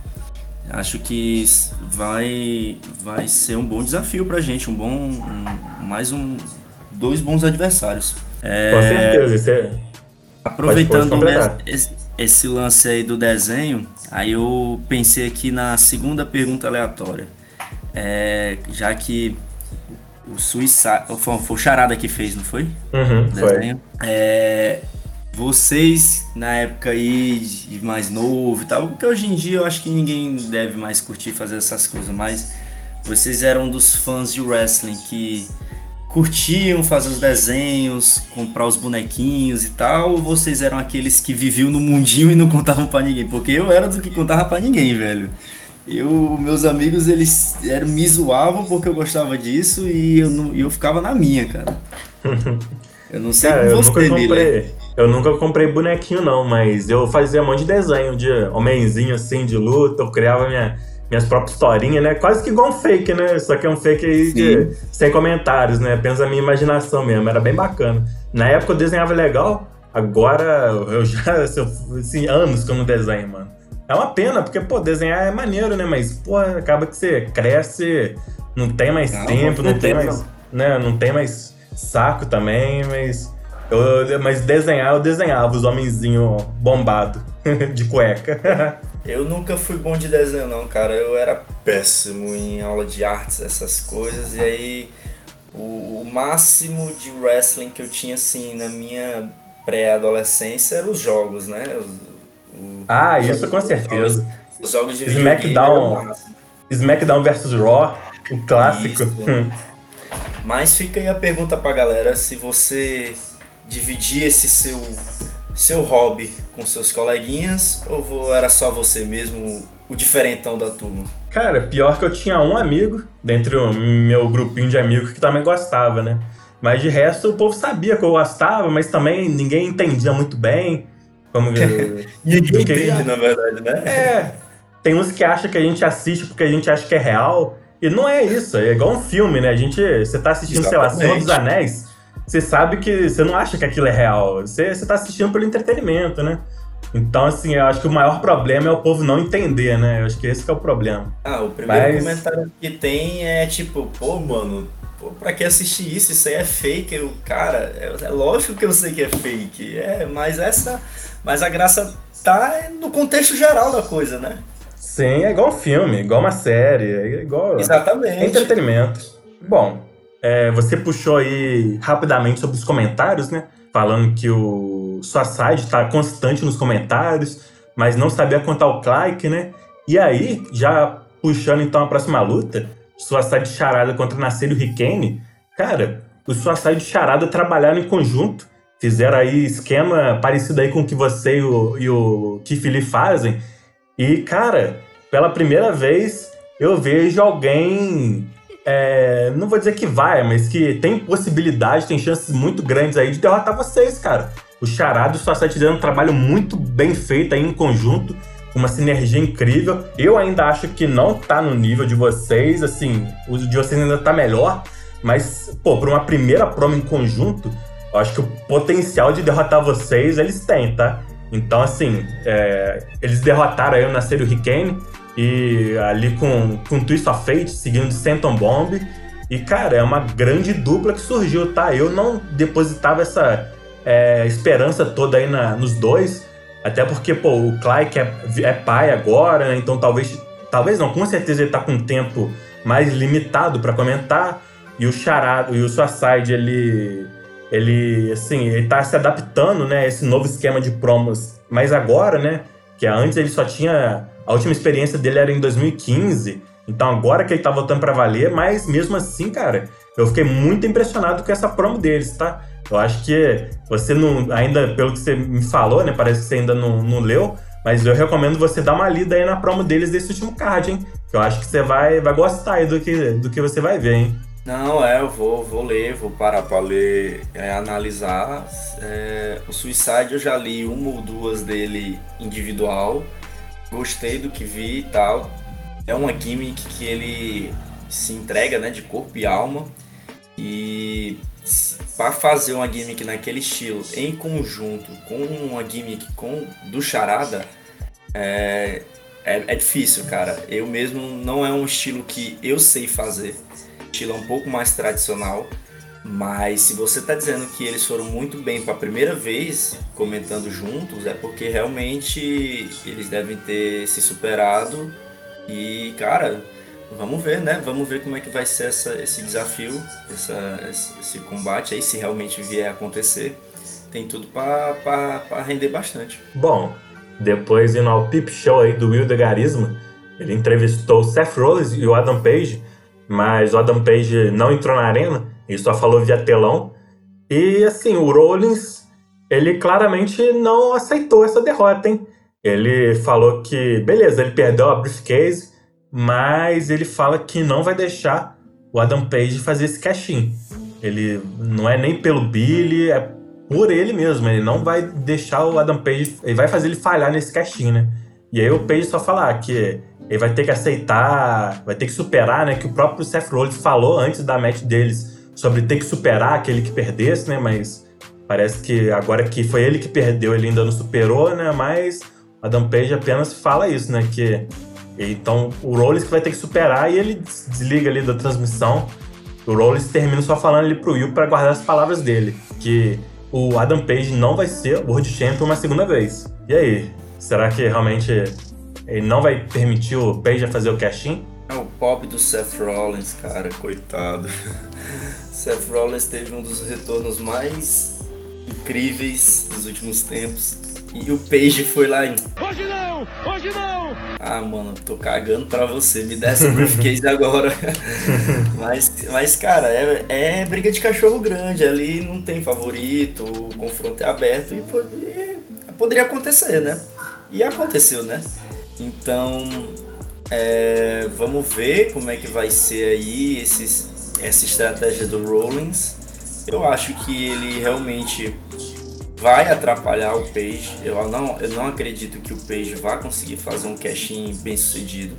acho que vai, vai ser um bom desafio pra gente, um bom. Um, mais um. Dois bons adversários. É, Com certeza, isso é... Aproveitando pode, pode esse, esse, lance aí do desenho, aí eu pensei aqui na segunda pergunta aleatória. É, já que o Suicide. Foi, foi o Charada que fez, não foi? Uhum, desenho. Foi. É, vocês, na época aí de mais novo e tal, porque hoje em dia eu acho que ninguém deve mais curtir fazer essas coisas, mas vocês eram dos fãs de wrestling que curtiam fazer os desenhos, comprar os bonequinhos e tal, ou vocês eram aqueles que viviam no mundinho e não contavam para ninguém? Porque eu era do que contava para ninguém, velho. Eu, meus amigos, eles eram, me zoavam porque eu gostava disso e eu, não, eu ficava na minha, cara. Eu não sei cara, como você, eu nunca, comprei, eu nunca comprei bonequinho, não, mas eu fazia um monte de desenho de homenzinho assim, de luta, eu criava minha minhas próprias historinhas, né? Quase que igual um fake, né? Só que é um fake aí de, sem comentários, né? Apenas a minha imaginação mesmo, era bem bacana. Na época eu desenhava legal, agora eu já, assim, anos que eu não desenho, mano. É uma pena, porque, pô, desenhar é maneiro, né? Mas, pô, acaba que você cresce, não tem mais não, tempo, não tem mais, né? Não tem mais saco também, mas... Eu, mas desenhar, eu desenhava os homenzinhos bombados de cueca. Eu nunca fui bom de desenho não, cara. Eu era péssimo em aula de artes, essas coisas. E aí o, o máximo de wrestling que eu tinha assim na minha pré-adolescência eram os jogos, né? o, ah, isso com certeza. Os jogos de SmackDown, SmackDown vs Raw, o clássico. Mas fica aí a pergunta pra galera se você dividir esse seu seu hobby com seus coleguinhas ou era só você mesmo o diferentão da turma? Cara, pior que eu tinha um amigo dentro do meu grupinho de amigos que também gostava, né? Mas de resto o povo sabia que eu gostava, mas também ninguém entendia muito bem. Como ninguém entende, na verdade, né? É. Tem uns que acham que a gente assiste porque a gente acha que é real. E não é isso, é igual um filme, né? A gente. Você tá assistindo, Exatamente. sei lá, Senhor dos Anéis você sabe que você não acha que aquilo é real. Você, você tá assistindo pelo entretenimento, né? Então, assim, eu acho que o maior problema é o povo não entender, né? Eu acho que esse que é o problema. Ah, o primeiro Mas... comentário que tem é tipo, pô, mano, pô, pra que assistir isso? Isso aí é fake. Eu, cara, é, é lógico que eu sei que é fake. É, mas essa. Mas a graça tá no contexto geral da coisa, né? Sim, é igual um filme, igual uma série, é igual. Exatamente. É entretenimento. Bom, é, você puxou aí rapidamente sobre os comentários, né? Falando que o Suicide está constante nos comentários, mas não sabia contar o Clark, né? E aí, já puxando então a próxima luta, Suicide Charada contra Nascer e Ricane, cara, o Suicide e Charada trabalharam em conjunto, fizeram aí esquema parecido aí com o que você e o, e o Lee fazem, e cara, pela primeira vez eu vejo alguém é, não vou dizer que vai, mas que tem possibilidade, tem chances muito grandes aí de derrotar vocês, cara. O Charado e o Suicide fizeram um trabalho muito bem feito aí em conjunto. uma sinergia incrível. Eu ainda acho que não tá no nível de vocês, assim, o de vocês ainda tá melhor, mas, pô, pra uma primeira promo em conjunto, eu acho que o potencial de derrotar vocês eles têm, tá? Então, assim, é, eles derrotaram aí o Nascer Hurricane e ali com, com Twist of Fate, seguindo de Senton Bomb. E, cara, é uma grande dupla que surgiu, tá? Eu não depositava essa é, esperança toda aí na, nos dois, até porque, pô, o Clyde é, é pai agora, né? Então talvez, talvez não, com certeza ele tá com um tempo mais limitado para comentar. E o Charado e o Suicide, ele, ele, assim, ele tá se adaptando, né, a esse novo esquema de promos. Mas agora, né, que antes ele só tinha, a última experiência dele era em 2015, então agora que ele tá voltando para valer, mas mesmo assim, cara, eu fiquei muito impressionado com essa promo deles, tá? Eu acho que você não, ainda pelo que você me falou, né, parece que você ainda não, não leu, mas eu recomendo você dar uma lida aí na promo deles desse último card, hein? Que eu acho que você vai, vai gostar aí do que, do que você vai ver, hein? Não, é, eu vou, vou ler, vou parar para ler, é, analisar. É, o Suicide eu já li uma ou duas dele individual, gostei do que vi e tal. É uma gimmick que ele se entrega né, de corpo e alma. E para fazer uma gimmick naquele estilo em conjunto com uma gimmick com, do Charada, é, é, é difícil, cara. Eu mesmo não é um estilo que eu sei fazer estilo um pouco mais tradicional. Mas se você está dizendo que eles foram muito bem para a primeira vez comentando juntos, é porque realmente eles devem ter se superado. E, cara, vamos ver, né? Vamos ver como é que vai ser essa, esse desafio, essa, esse combate aí, se realmente vier a acontecer. Tem tudo para render bastante. Bom, depois indo ao Pip Show aí do Will de Garisma, ele entrevistou Seth Rollins e o Adam Page mas o Adam Page não entrou na arena, ele só falou via telão. E assim, o Rollins, ele claramente não aceitou essa derrota, hein? Ele falou que, beleza, ele perdeu a briefcase, mas ele fala que não vai deixar o Adam Page fazer esse cash-in. Ele não é nem pelo Billy, é por ele mesmo. Ele não vai deixar o Adam Page, ele vai fazer ele falhar nesse cash-in, né? E aí o Page só falar que ele vai ter que aceitar, vai ter que superar, né? Que o próprio Seth Rollins falou antes da match deles sobre ter que superar aquele que perdesse, né? Mas parece que agora que foi ele que perdeu, ele ainda não superou, né? Mas Adam Page apenas fala isso, né? Que então o Rollins que vai ter que superar e ele desliga ali da transmissão. O Rollins termina só falando ali pro Will para guardar as palavras dele, que o Adam Page não vai ser World Champion uma segunda vez. E aí, será que realmente ele não vai permitir o Page fazer o cash-in? É o pop do Seth Rollins, cara, coitado. Seth Rollins teve um dos retornos mais incríveis dos últimos tempos. E o Page foi lá em. Hoje não! Hoje não! Ah, mano, tô cagando pra você. Me dá essa briefcase agora. mas, mas, cara, é, é briga de cachorro grande. Ali não tem favorito, o confronto é aberto e, e poderia acontecer, né? E aconteceu, né? Então, é, vamos ver como é que vai ser aí esses, essa estratégia do Rollins. Eu acho que ele realmente vai atrapalhar o Page. Eu não, eu não acredito que o Page vá conseguir fazer um cash-in bem sucedido.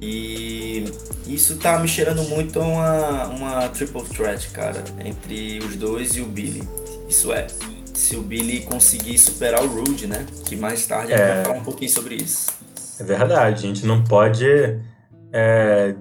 E isso tá me cheirando muito a uma, uma triple threat, cara, entre os dois e o Billy. Isso é, se o Billy conseguir superar o Rude, né? Que mais tarde é. a gente vai falar um pouquinho sobre isso. É verdade, a gente não pode é,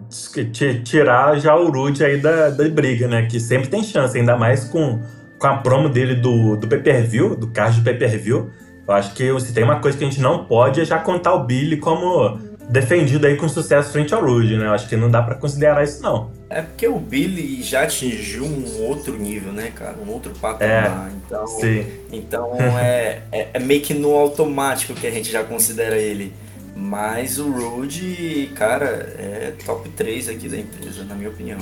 tirar já o Rude aí da, da briga, né? Que sempre tem chance, ainda mais com, com a promo dele do, do pay-per-view, do card de pay-per-view. Eu acho que se tem uma coisa que a gente não pode é já contar o Billy como defendido aí com sucesso frente ao Rude, né? Eu acho que não dá para considerar isso, não. É porque o Billy já atingiu um outro nível, né, cara? Um outro patamar. É, então, sim. então é, é, é meio que no automático que a gente já considera ele. Mas o Rude, cara, é top 3 aqui da empresa, na minha opinião.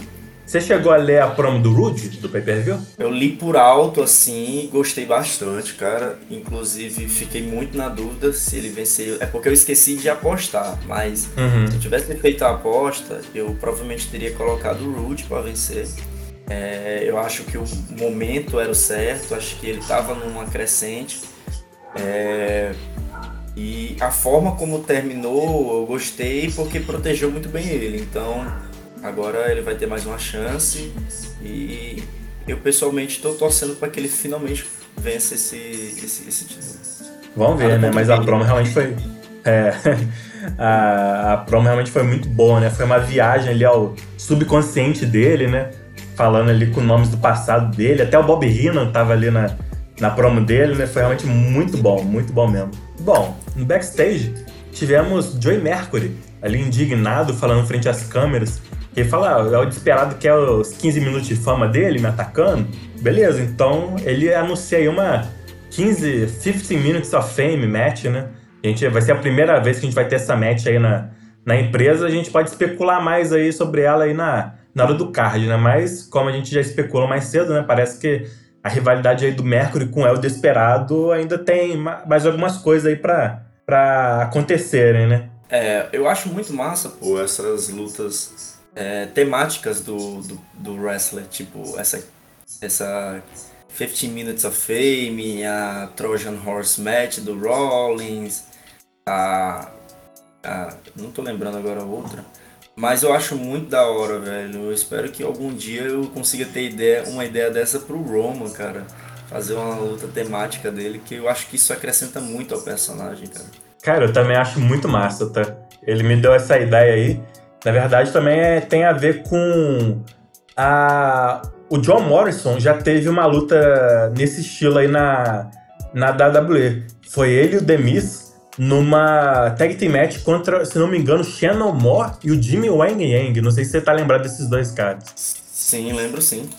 Você chegou a ler a promo do Rude, do pay-per-view? Eu li por alto, assim, gostei bastante, cara. Inclusive, fiquei muito na dúvida se ele venceu. É porque eu esqueci de apostar, mas uhum. se eu tivesse feito a aposta, eu provavelmente teria colocado o Rude para vencer. É, eu acho que o momento era o certo, acho que ele estava numa crescente. É, E a forma como terminou, eu gostei porque protegeu muito bem ele. Então, agora ele vai ter mais uma chance e eu pessoalmente estou torcendo para que ele finalmente vença esse, esse, esse título. Vamos ver, né? Mas a promo realmente foi. É, a, a promo realmente foi muito boa, né? Foi uma viagem ali ao subconsciente dele, né? Falando ali com nomes do passado dele. Até o Bob Heenan tava ali na, na promo dele, né? Foi realmente muito bom, muito bom mesmo. Bom, no backstage tivemos Joey Mercury ali indignado, falando frente às câmeras. Ele fala, ah, é o desesperado que é os 15 minutos de fama dele me atacando. Beleza, então ele anuncia aí uma 15, 15 Minutes of Fame match, né? A gente, vai ser a primeira vez que a gente vai ter essa match aí na, na empresa. A gente pode especular mais aí sobre ela aí na, na hora do card, né? Mas como a gente já especulou mais cedo, né? Parece que a rivalidade aí do Mercury com o El Desperado ainda tem mais algumas coisas aí pra, pra acontecerem, né? É, eu acho muito massa, pô, essas lutas é, temáticas do, do, do wrestler, tipo, essa, essa 15 Minutes of Fame, a Trojan Horse Match do Rollins, a, a. Não tô lembrando agora outra. Mas eu acho muito da hora, velho. Eu espero que algum dia eu consiga ter ideia, uma ideia dessa pro Roman, cara. Fazer uma luta temática dele, que eu acho que isso acrescenta muito ao personagem, cara. Cara, eu também acho muito massa, tá? Ele me deu essa ideia aí. Na verdade, também é, tem a ver com a. O John Morrison já teve uma luta nesse estilo aí na, na WWE. Foi ele e o Demis numa tag team match contra, se não me engano, Shannon Moore e o Jimmy Wang Yang. Não sei se você tá lembrado desses dois caras. Sim, lembro sim.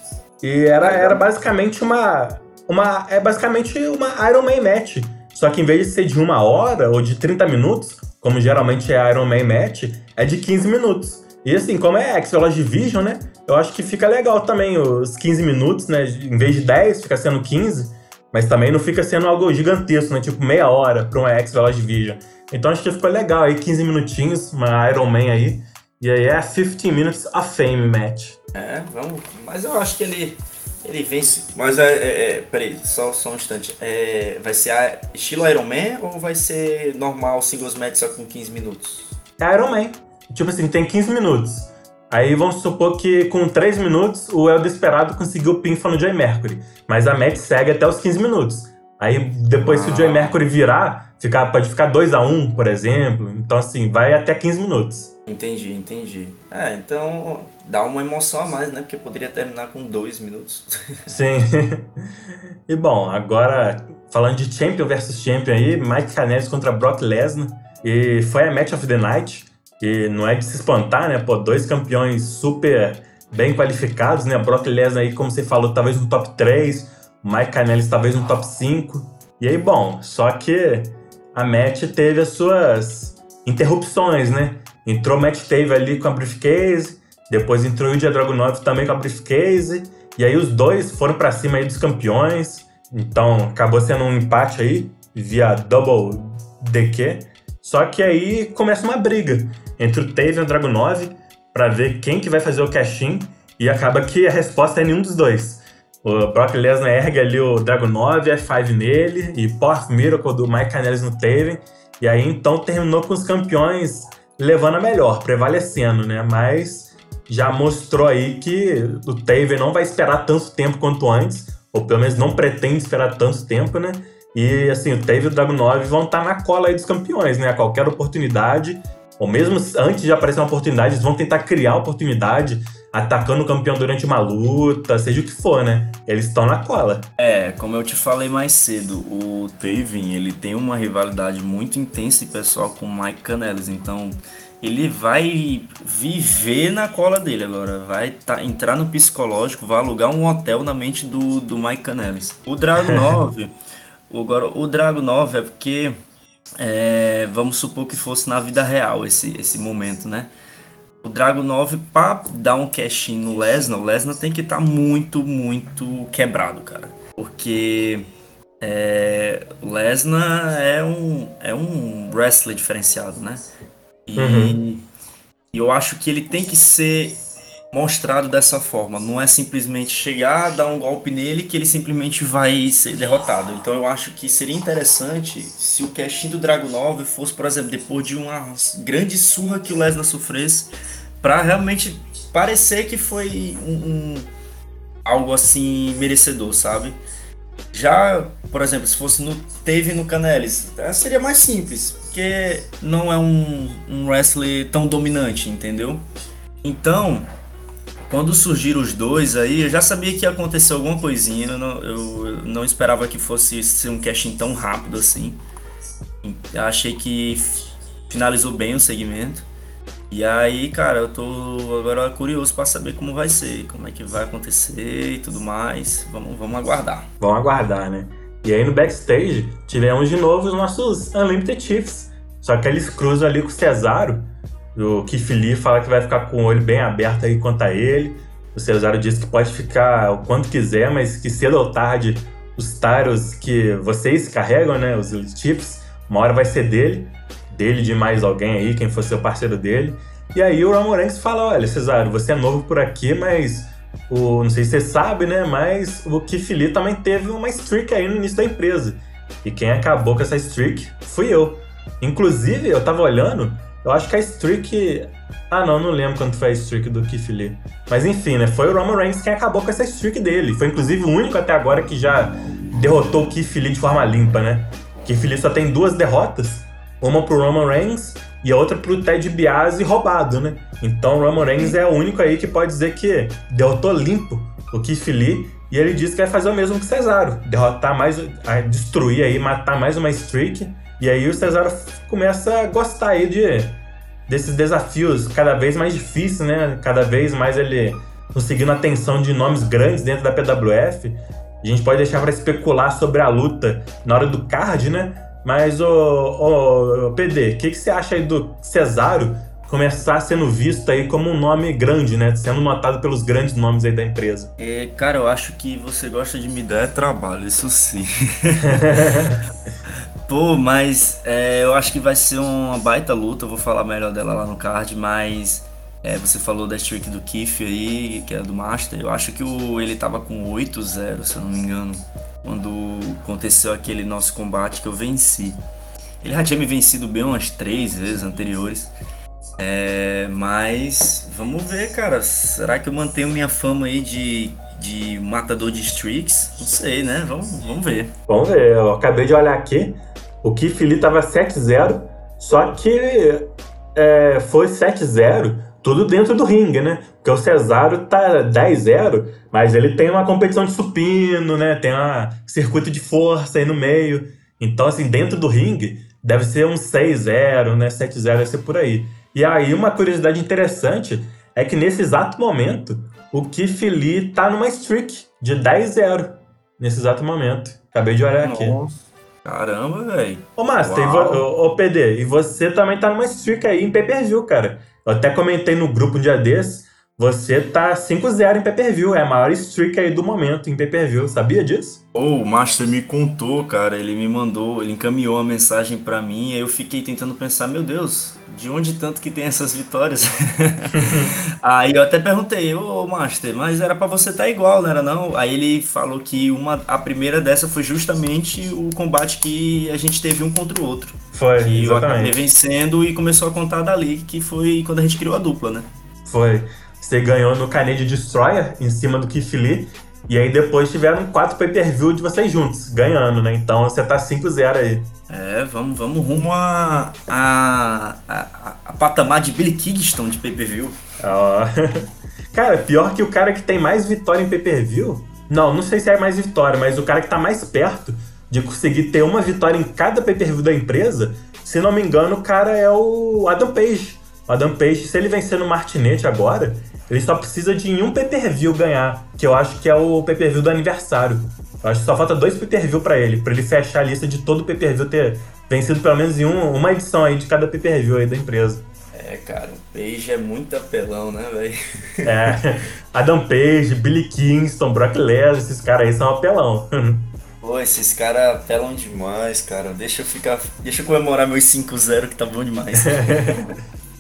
E era, era basicamente uma, uma. É basicamente uma Iron Man match. Só que em vez de ser de uma hora ou de 30 minutos, como geralmente é Iron Man match, é de 15 minutos. E assim, como é X-Velocity Division, né? Eu acho que fica legal também os 15 minutos, né? Em vez de 10, fica sendo 15. Mas também não fica sendo algo gigantesco, né? Tipo meia hora pra um X Velocity Division. Então acho que ficou legal aí, 15 minutinhos, uma Iron Man aí. E aí é 15 Minutes of Fame match. É, vamos. Mas eu acho que ele. Ele vence. Mas é. é, é peraí, só, só um instante. É, vai ser a, estilo Iron Man ou vai ser normal, singles match só com 15 minutos? É Iron Man. Tipo assim, tem 15 minutos. Aí vamos supor que com 3 minutos o El Desperado conseguiu o pinfall no Joy Mercury. Mas a match segue até os 15 minutos. Aí depois, ah. se o Joy. Mercury virar, ficar, pode ficar 2 a 1 por exemplo. Então, assim, vai até 15 minutos. Entendi, entendi. É, então dá uma emoção a mais, né? Porque poderia terminar com 2 minutos. Sim. e bom, agora falando de Champion versus Champion aí, Mike Canellis contra Brock Lesnar. E foi a Match of the Night que não é de se espantar, né? Pô, dois campeões super bem qualificados, né? Brock Lesnar aí, como você falou, talvez no top 3, Mike Canellis talvez no top 5. E aí, bom, só que a match teve as suas interrupções, né? Entrou Matt Tave ali com a briefcase, depois entrou o Ilya Dragunov também com a briefcase, e aí os dois foram para cima aí dos campeões. Então, acabou sendo um empate aí, via double DQ. Só que aí começa uma briga entre o Taven e o Dragunov para ver quem que vai fazer o cash-in e acaba que a resposta é nenhum dos dois. O Brock Lesnar ergue ali o Dragunov, F5 nele e Power Miracle do Mike Canellis no Taven. E aí então terminou com os campeões levando a melhor, prevalecendo, né? Mas já mostrou aí que o Taven não vai esperar tanto tempo quanto antes, ou pelo menos não pretende esperar tanto tempo, né? E assim, o Taven e o Dragunov vão estar tá na cola aí dos campeões, né? A qualquer oportunidade ou mesmo antes de aparecer uma oportunidade, eles vão tentar criar oportunidade atacando o campeão durante uma luta, seja o que for, né? Eles estão na cola. É, como eu te falei mais cedo, o Taven, ele tem uma rivalidade muito intensa e pessoal com o Mike Canellis, então ele vai viver na cola dele agora, vai tá, entrar no psicológico, vai alugar um hotel na mente do, do Mike Canellis. O Drago 9, agora, o Drago 9 é porque é, vamos supor que fosse na vida real esse, esse momento, né? O Drago 9, para dar um cash no Lesnar, o Lesnar tem que estar tá muito, muito quebrado, cara. Porque é, o Lesnar é um, é um wrestler diferenciado, né? E, uhum. e eu acho que ele tem que ser mostrado dessa forma. Não é simplesmente chegar, dar um golpe nele que ele simplesmente vai ser derrotado. Então eu acho que seria interessante se o casting do Dragunov fosse, por exemplo, depois de uma grande surra que o Lesnar sofresse, para realmente parecer que foi um, um, algo assim merecedor, sabe? Já, por exemplo, se fosse no teve no Canelis, é, seria mais simples, porque não é um, um wrestler tão dominante, entendeu? Então, quando surgiram os dois aí, eu já sabia que ia acontecer alguma coisinha. Eu não, eu não esperava que fosse ser um casting tão rápido assim. Eu achei que finalizou bem o segmento. E aí, cara, eu tô agora curioso para saber como vai ser, como é que vai acontecer e tudo mais. Vamos, vamos aguardar. Vamos aguardar, né? E aí no backstage tivemos de novo os nossos Unlimited Chiefs. Só que eles cruzam ali com o Cesaro o Keith Lee fala que vai ficar com o olho bem aberto aí quanto a ele. O Cesaro diz que pode ficar o quanto quiser, mas que cedo ou tarde os Taros que vocês carregam, né, os chips, uma hora vai ser dele, dele de mais alguém aí, quem for seu parceiro dele. E aí o Reigns fala, olha, Cesaro, você é novo por aqui, mas o, não sei se você sabe, né, mas o Keith Lee também teve uma streak aí no início da empresa. E quem acabou com essa streak fui eu. Inclusive, eu tava olhando, eu acho que a streak. Ah, não, não lembro quanto foi a streak do Keith Lee. Mas enfim, né? Foi o Roman Reigns quem acabou com essa streak dele. Foi inclusive o único até agora que já derrotou o Keith Lee de forma limpa, né? Keith Lee só tem duas derrotas. Uma pro Roman Reigns e a outra pro Ted Biase roubado, né? Então o Roman Reigns é o único aí que pode dizer que derrotou limpo o Keith Lee. E ele disse que vai fazer o mesmo que o Cesaro. Derrotar mais, destruir aí, matar mais uma streak e aí o Cesaro começa a gostar aí de, desses desafios cada vez mais difíceis, né? Cada vez mais ele conseguindo atenção de nomes grandes dentro da PWF. A gente pode deixar para especular sobre a luta na hora do card, né? Mas, o, o PD, o que, que você acha aí do Cesaro começar sendo visto aí como um nome grande, né? Sendo notado pelos grandes nomes aí da empresa. É, cara, eu acho que você gosta de me dar trabalho, isso sim. Pô, mas é, eu acho que vai ser uma baita luta. Eu vou falar melhor dela lá no card, mas é, você falou da streak do Kiff aí, que é do Master. Eu acho que o, ele tava com 8-0, se eu não me engano, quando aconteceu aquele nosso combate que eu venci. Ele já tinha me vencido bem umas três vezes anteriores. É, mas vamos ver, cara. Será que eu mantenho minha fama aí de, de matador de streaks? Não sei, né? Vamos, vamos ver. Vamos ver. Eu acabei de olhar aqui. O Keith Lee tava 7-0, só que é, foi 7-0 tudo dentro do ringue, né? Porque o Cesaro tá 10-0, mas ele tem uma competição de supino, né? Tem um circuito de força aí no meio. Então, assim, dentro do ringue, deve ser um 6-0, né? 7-0 deve ser por aí. E aí, uma curiosidade interessante é que nesse exato momento, o Lee tá numa streak de 10-0. Nesse exato momento. Acabei de olhar aqui. Caramba, velho. Ô, Master, ô, ô, PD, e você também tá numa streak aí em pay-per-view, cara. Eu até comentei no grupo um dia desses, você tá 5-0 em pay-per-view, é a maior streak aí do momento em pay-per-view, sabia disso? Oh, o Master me contou, cara, ele me mandou, ele encaminhou a mensagem para mim, aí eu fiquei tentando pensar, meu Deus, de onde tanto que tem essas vitórias? aí eu até perguntei, ô Master, mas era para você estar tá igual, não era não? Aí ele falou que uma, a primeira dessa foi justamente o combate que a gente teve um contra o outro. Foi, E eu acabei vencendo e começou a contar dali, que foi quando a gente criou a dupla, né? Foi. Você ganhou no Canadian Destroyer, em cima do Keith Lee, e aí depois tiveram quatro pay-per-view de vocês juntos, ganhando, né? Então você tá 5-0 aí. É, vamos, vamos rumo a, a, a, a patamar de Billy Kingston de pay-per-view. Ó. cara, pior que o cara que tem mais vitória em pay-per-view. Não, não sei se é mais vitória, mas o cara que tá mais perto de conseguir ter uma vitória em cada pay-per-view da empresa, se não me engano, o cara é o Adam Page. O Adam Page, se ele vencer no Martinete agora, ele só precisa de um pay-per-view ganhar, que eu acho que é o pay-per-view do aniversário. Eu acho que só falta dois pay-per-view pra ele, pra ele fechar a lista de todo o pay-per-view ter vencido pelo menos em um, uma edição aí de cada pay-per-view aí da empresa. É, cara, o Page é muito apelão, né, velho? É, Adam Page, Billy Kingston, Brock Lesnar, esses caras aí são apelão. Pô, esses caras apelam demais, cara. Deixa eu ficar. Deixa eu comemorar meus 5-0 que tá bom demais.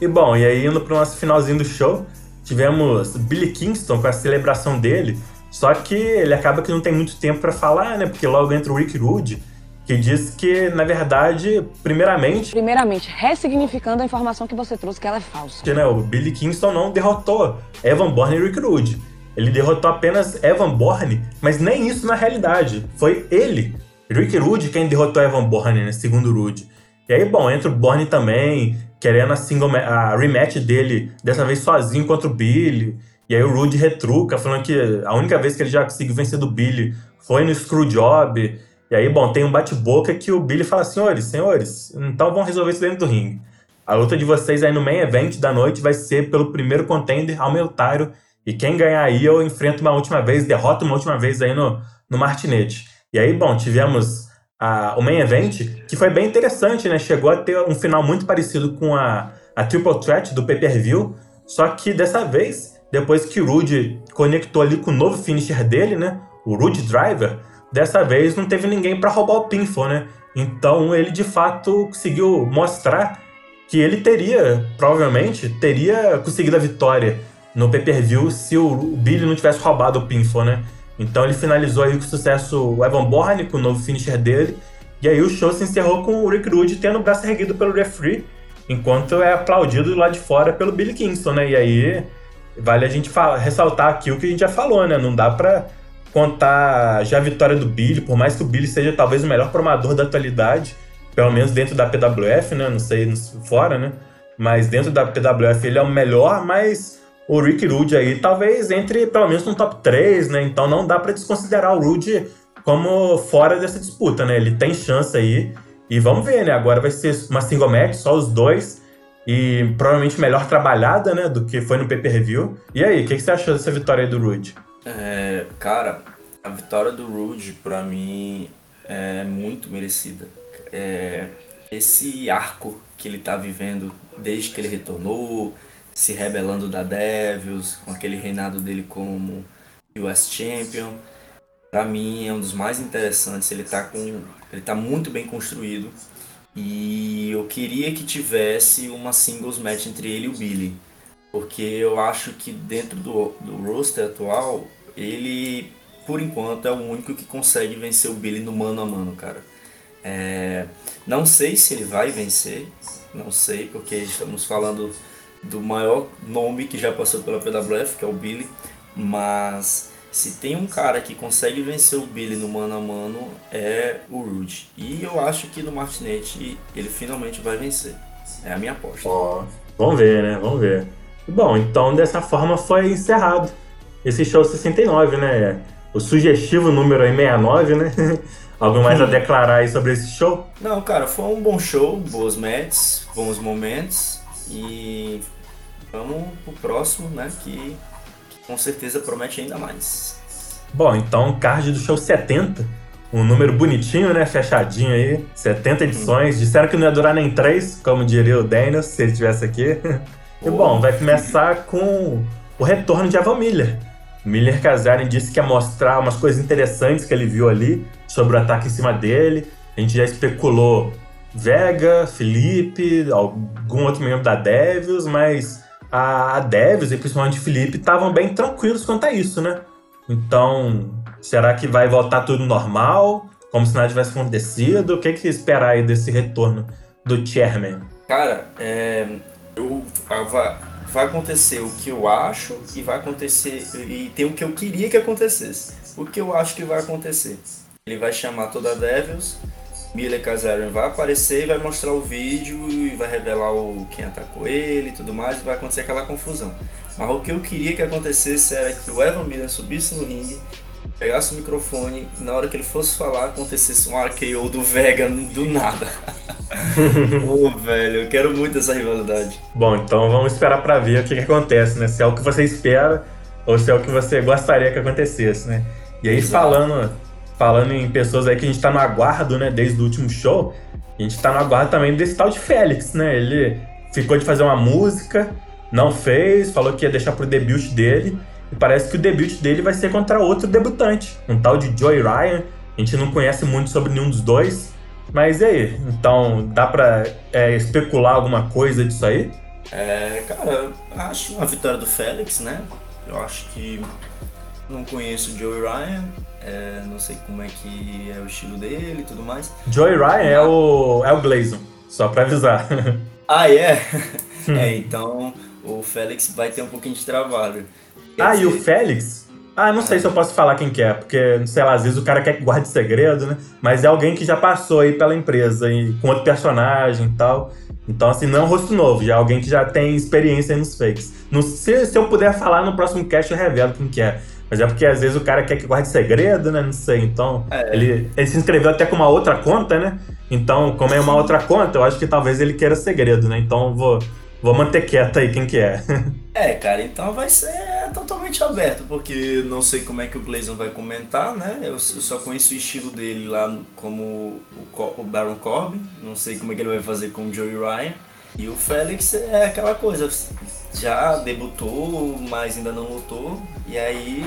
e bom, e aí indo pro nosso finalzinho do show, tivemos Billy Kingston com a celebração dele, só que ele acaba que não tem muito tempo para falar, né? Porque logo entra o Rick Rude, que diz que, na verdade, primeiramente. Primeiramente, ressignificando a informação que você trouxe, que ela é falsa. Que, né, o Billy Kingston não derrotou Evan Bourne e Rick Rude. Ele derrotou apenas Evan Bourne, mas nem isso na realidade. Foi ele, Rick Rude, quem derrotou Evan Bourne, né, segundo Rude. E aí, bom, entra o Bourne também, querendo a, single, a rematch dele, dessa vez sozinho contra o Billy. E aí o Rude retruca, falando que a única vez que ele já conseguiu vencer do Billy foi no Screwjob. E aí, bom, tem um bate-boca que o Billy fala, senhores, senhores, então vamos resolver isso dentro do ringue. A luta de vocês aí no main event da noite vai ser pelo primeiro contender ao meu Tyro. E quem ganhar aí, eu enfrento uma última vez, derroto uma última vez aí no, no martinete. E aí, bom, tivemos a, o main event, que foi bem interessante, né? Chegou a ter um final muito parecido com a, a Triple Threat do pay-per-view, só que dessa vez, depois que o Rude conectou ali com o novo finisher dele, né? O Rude Driver, dessa vez não teve ninguém para roubar o pinfall, né? Então ele de fato conseguiu mostrar que ele teria, provavelmente, teria conseguido a vitória no pay-per-view se o Billy não tivesse roubado o pinfall, né? Então ele finalizou aí com sucesso o Evan Bourne, com o novo finisher dele. E aí o show se encerrou com o Rick Rude tendo o braço erguido pelo referee, enquanto é aplaudido lá de fora pelo Billy Kingston, né? E aí vale a gente ressaltar aqui o que a gente já falou, né? Não dá pra contar já a vitória do Billy, por mais que o Billy seja talvez o melhor promador da atualidade, pelo menos dentro da PWF, né? Não sei fora, né? Mas dentro da PWF ele é o melhor, mas o Rick Rude aí talvez entre pelo menos no top 3, né? Então não dá para desconsiderar o Rude como fora dessa disputa, né? Ele tem chance aí. E vamos ver, né? Agora vai ser uma single match, só os dois. E provavelmente melhor trabalhada, né? Do que foi no pay-per-view. E aí, o que, que, você achou dessa vitória aí do Rude? É, cara, a vitória do Rude, pra mim, é muito merecida. É, esse arco que ele tá vivendo desde que ele retornou, se rebelando da Devils, com aquele reinado dele como US Champion. Para mim é um dos mais interessantes, ele tá com ele tá muito bem construído e eu queria que tivesse uma singles match entre ele e o Billy, porque eu acho que dentro do, do roster atual, ele por enquanto é o único que consegue vencer o Billy no mano a mano, cara. É, não sei se ele vai vencer, não sei, porque estamos falando do maior nome que já passou pela PWF, que é o Billy, mas se tem um cara que consegue vencer o Billy no mano a mano é o Rude. E eu acho que no Martinete ele finalmente vai vencer. É a minha aposta. Oh, vamos ver, né? Vamos ver. Bom, então dessa forma foi encerrado esse show 69, né? O sugestivo número aí 69, né? Algo mais a declarar aí sobre esse show? Não, cara, foi um bom show, boas matches, bons momentos. E vamos pro próximo, né? Que, que com certeza promete ainda mais. Bom, então card do show 70. Um número bonitinho, né? Fechadinho aí. 70 edições. Hum. Disseram que não ia durar nem 3, como diria o Daniel, se ele estivesse aqui. e bom, vai começar com o retorno de Evan Miller. Miller Kazarian disse que ia mostrar umas coisas interessantes que ele viu ali sobre o ataque em cima dele. A gente já especulou Vega, Felipe, algum outro membro da Devils, mas a Devils e principalmente o Felipe estavam bem tranquilos quanto a isso, né? Então, será que vai voltar tudo normal? Como se nada tivesse acontecido? O que, que esperar aí desse retorno do Chairman? Cara, é, eu, vai acontecer o que eu acho e vai acontecer. E tem o que eu queria que acontecesse. O que eu acho que vai acontecer. Ele vai chamar toda a Devils Miller Kazarian vai aparecer e vai mostrar o vídeo e vai revelar o quem atacou ele e tudo mais, e vai acontecer aquela confusão. Mas o que eu queria que acontecesse era que o Evan Miller subisse no ringue, pegasse o microfone e na hora que ele fosse falar acontecesse um RKO do Vega do nada. Ô, oh, velho, eu quero muito essa rivalidade. Bom, então vamos esperar para ver o que, que acontece, né? Se é o que você espera ou se é o que você gostaria que acontecesse, né? E aí, Exato. falando falando em pessoas aí que a gente tá no aguardo, né, desde o último show, a gente tá no aguardo também desse tal de Félix, né? Ele ficou de fazer uma música, não fez, falou que ia deixar pro debut dele, e parece que o debut dele vai ser contra outro debutante, um tal de Joey Ryan. A gente não conhece muito sobre nenhum dos dois, mas e aí? Então, dá pra é, especular alguma coisa disso aí? É, cara, acho uma vitória do Félix, né? Eu acho que não conheço o Joey Ryan, é, não sei como é que é o estilo dele e tudo mais. Joey Ryan é o, é o Gleison, só pra avisar. Ah, é? é, então o Félix vai ter um pouquinho de trabalho. Quer ah, dizer, e o Félix? Ah, não sei se eu posso falar quem que é, porque, sei lá, às vezes o cara quer que guarde segredo, né? Mas é alguém que já passou aí pela empresa, e, com outro personagem e tal. Então, assim, não é um rosto novo, já é alguém que já tem experiência aí nos fakes. Não, se, se eu puder falar no próximo cast, eu revelo quem que é. Mas é porque às vezes o cara quer que guarde segredo, né? Não sei. Então, É. ele, ele se inscreveu até com uma outra conta, né? Então, como é uma outra conta, eu acho que talvez ele queira segredo, né? Então, vou, vou manter quieto aí quem que é. É, cara, então vai ser totalmente aberto, porque não sei como é que o Gleison vai comentar, né? Eu, eu só conheço o estilo dele lá no- como o, o Baron Corbin, não sei como é que ele vai fazer com o Joey Ryan. E o Félix é aquela coisa, já debutou, mas ainda não lutou, e aí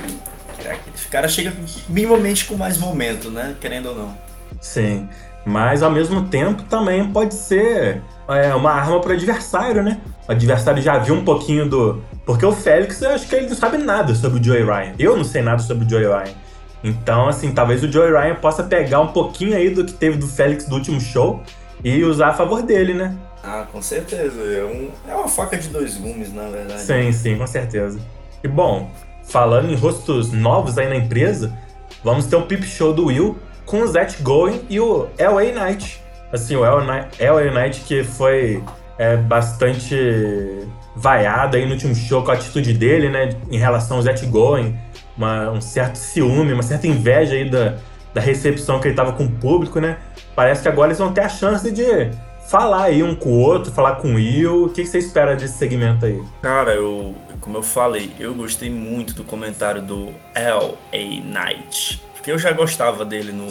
o cara chega minimamente com mais momento, né? Querendo ou não. Sim. Mas ao mesmo tempo também pode ser é, uma arma para o adversário, né? O adversário já viu um pouquinho do. Porque o Félix, eu acho que ele não sabe nada sobre o Joey Ryan. Eu não sei nada sobre o Joey Ryan. Então, assim, talvez o Joey Ryan possa pegar um pouquinho aí do que teve do Félix do último show e usar a favor dele, né? Ah, com certeza. É, um, é uma faca de dois gumes, na verdade. Sim, sim, com certeza. E bom, falando em rostos novos aí na empresa, vamos ter um peep show do Will com o Zach Going e o LA Knight. Assim, o LA Knight que foi é, bastante vaiado aí no último show com a atitude dele, né, em relação ao Zach Going, uma, um certo ciúme, uma certa inveja aí da, da recepção que ele tava com o público, né? Parece que agora eles vão ter a chance de falar aí um com o outro, falar com o Will. O que você espera desse segmento aí? Cara, eu, como eu falei, eu gostei muito do comentário do L.A. Knight. Porque eu já gostava dele no.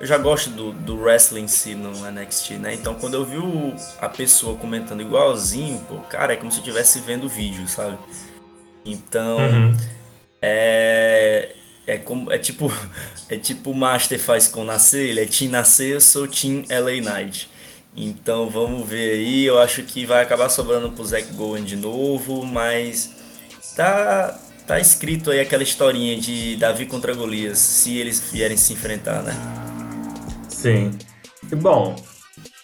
Eu já gosto do, do wrestling em si no NXT, né? Então quando eu vi o- a pessoa comentando igualzinho, pô, cara, é como se eu estivesse vendo o vídeo, sabe? Então. Uhum. É. É como. É tipo. É tipo o Master faz com Nascer, ele é Team Nascer, eu sou Team LA Knight. Então vamos ver aí. Eu acho que vai acabar sobrando pro Zack Gowen de novo, mas tá. Tá escrito aí aquela historinha de Davi contra Golias, se eles vierem se enfrentar, né? Sim. E bom,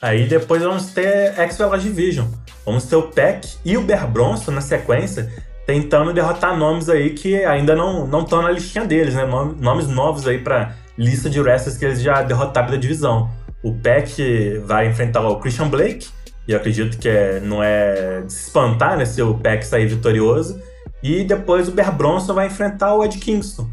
aí depois vamos ter X-Velocity Division. Vamos ter o Peck e o Bear Bronson na sequência, tentando derrotar nomes aí que ainda não não estão na listinha deles, né? Nom- Nomes novos aí pra lista de wrestlers que eles já derrotaram da divisão. O Peck vai enfrentar o Christian Blake, e eu acredito que é, não é de se espantar, né? Se o Peck sair vitorioso. E depois o Bear Bronson vai enfrentar o Ed Kingston.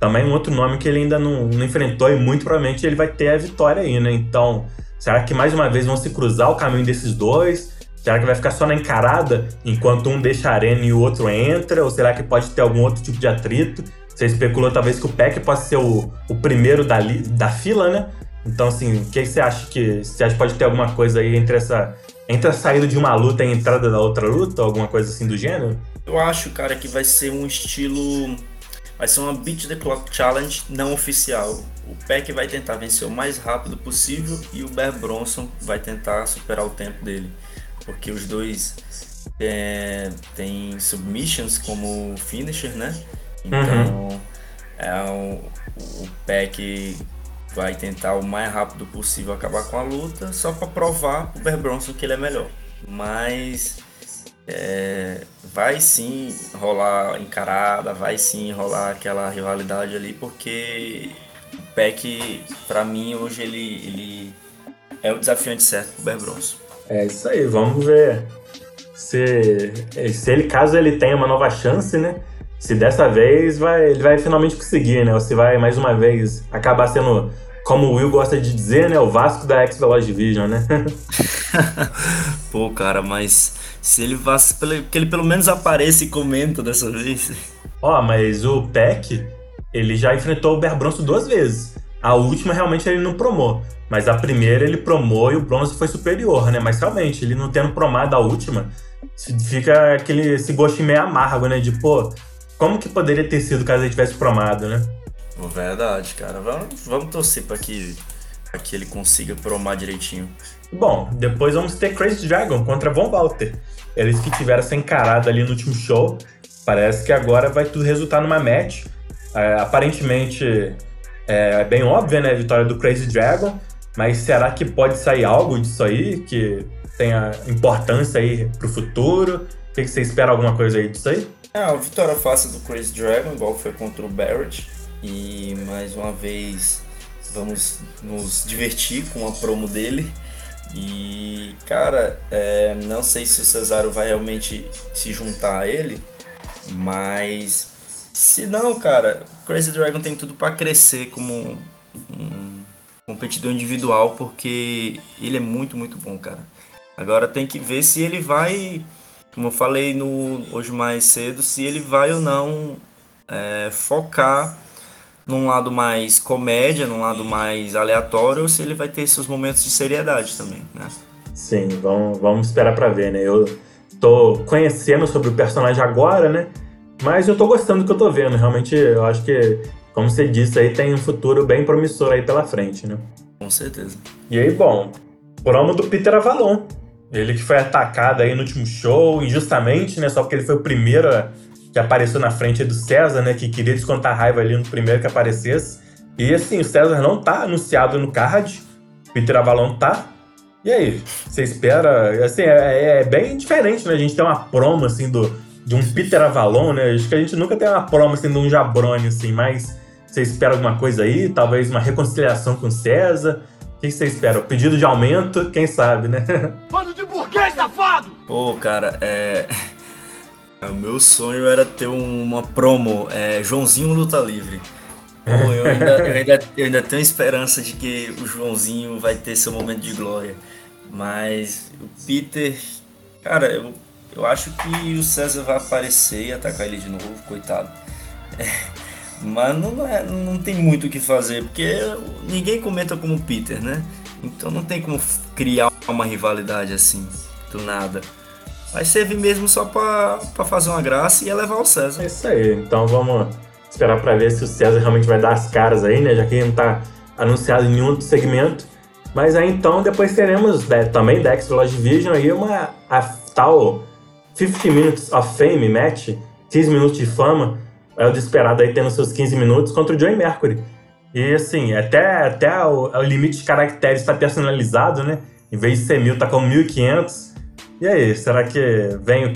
Também um outro nome que ele ainda não, não enfrentou e muito provavelmente ele vai ter a vitória aí, né? Então, será que mais uma vez vão se cruzar o caminho desses dois? Será que vai ficar só na encarada enquanto um deixa a arena e o outro entra? Ou será que pode ter algum outro tipo de atrito? Você especulou talvez que o Peck possa ser o, o primeiro da, da fila, né? Então, assim, o que você acha que. Você acha que pode ter alguma coisa aí entre essa. Entre a saída de uma luta e a entrada da outra luta? Alguma coisa assim do gênero? Eu acho, cara, que vai ser um estilo. Vai ser uma Beat the Clock Challenge não oficial. O Peck vai tentar vencer o mais rápido possível e o Bear Bronson vai tentar superar o tempo dele. Porque os dois é, têm submissions como finisher, né? Então é um- o Peck vai tentar o mais rápido possível acabar com a luta, só para provar pro Bear Bronson que ele é melhor. Mas é, vai sim rolar encarada, vai sim rolar aquela rivalidade ali, porque o Peck, pra mim, hoje ele, ele é o desafiante certo pro Bear Bronson. É isso aí, vamos ver se, se ele, caso ele tenha uma nova chance, né? Se dessa vez vai, ele vai finalmente conseguir, né? Ou se vai mais uma vez acabar sendo, como o Will gosta de dizer, né? O Vasco da X-Veloz Division, né? Pô, cara, mas se ele vac... que ele pelo menos apareça e comenta dessa vez. Ó, mas o Peck, ele já enfrentou o Bear Bronson duas vezes. A última realmente ele não promou. Mas a primeira ele promou e o Bronson foi superior, né? Mas realmente, ele não tendo promado a última, fica aquele esse gostinho meio amargo, né? De, pô, como que poderia ter sido caso ele tivesse promado, né? Verdade, cara. Vamos, vamos torcer pra que que ele consiga promar direitinho. Bom, depois vamos ter Crazy Dragon contra Von Walter. Eles que tiveram essa encarada ali no último show. Parece que agora vai tudo resultar numa match. É, aparentemente é, é bem óbvia, né? A vitória do Crazy Dragon. Mas será que pode sair algo disso aí que tenha importância aí pro futuro? O que, que você espera alguma coisa aí disso aí? É, a vitória fácil do Crazy Dragon, igual foi contra o Barrett. E mais uma vez vamos nos divertir com a promo dele. E, cara, é, não sei se o Cesaro vai realmente se juntar a ele, mas se não, cara, Crazy Dragon tem tudo para crescer como um competidor individual, porque ele é muito, muito bom, cara. Agora tem que ver se ele vai, como eu falei no hoje mais cedo, se ele vai ou não é, focar num lado mais comédia, num lado mais aleatório, ou se ele vai ter seus momentos de seriedade também, né? Sim, vamos, vamos esperar para ver, né? Eu tô conhecendo sobre o personagem agora, né? Mas eu tô gostando do que eu tô vendo. Realmente, eu acho que, como você disse, aí tem um futuro bem promissor aí pela frente, né? Com certeza. E aí, bom, promo do Peter Avalon. Ele que foi atacado aí no último show, injustamente, né? Só porque ele foi o primeiro que apareceu na frente do César, né? Que queria descontar raiva ali no primeiro que aparecesse. E assim, o César não tá anunciado no card. Peter Avalon tá. E aí, você espera? Assim, é, é, bem diferente, né? A gente tem uma promo, assim, do, de um Peter Avalon, né? Acho que a gente nunca tem uma promo, assim, de um Jabroni, assim, mas você espera alguma coisa aí? Talvez uma reconciliação com o César? O que você espera? O pedido de aumento? Quem sabe, né? Bando de Pô, cara, é... O meu sonho era ter uma promo, é, Joãozinho Luta Livre. Pô, eu, ainda, eu, ainda, eu ainda tenho esperança de que o Joãozinho vai ter seu momento de glória. Mas o Peter, cara, eu, eu acho que o César vai aparecer e atacar ele de novo, coitado. É, mas não, é, não tem muito o que fazer, porque ninguém comenta como o Peter, né? Então não tem como criar uma rivalidade assim, do nada. Vai servir mesmo só pra fazer uma graça e elevar o César. É isso aí. Então vamos esperar pra ver se o César realmente vai dar as caras aí, né? Já que ele não tá anunciado em nenhum segmento. Mas aí então depois teremos né, também Dex Lost Vision aí uma a tal 50 Minutes of Fame match, 15 minutos de fama. É o desesperado aí tendo seus 15 minutos contra o Joey Mercury. E assim, até, até o, o limite de caracteres está personalizado, né? Em vez de ser mil, tá com 1500. E aí, será que vem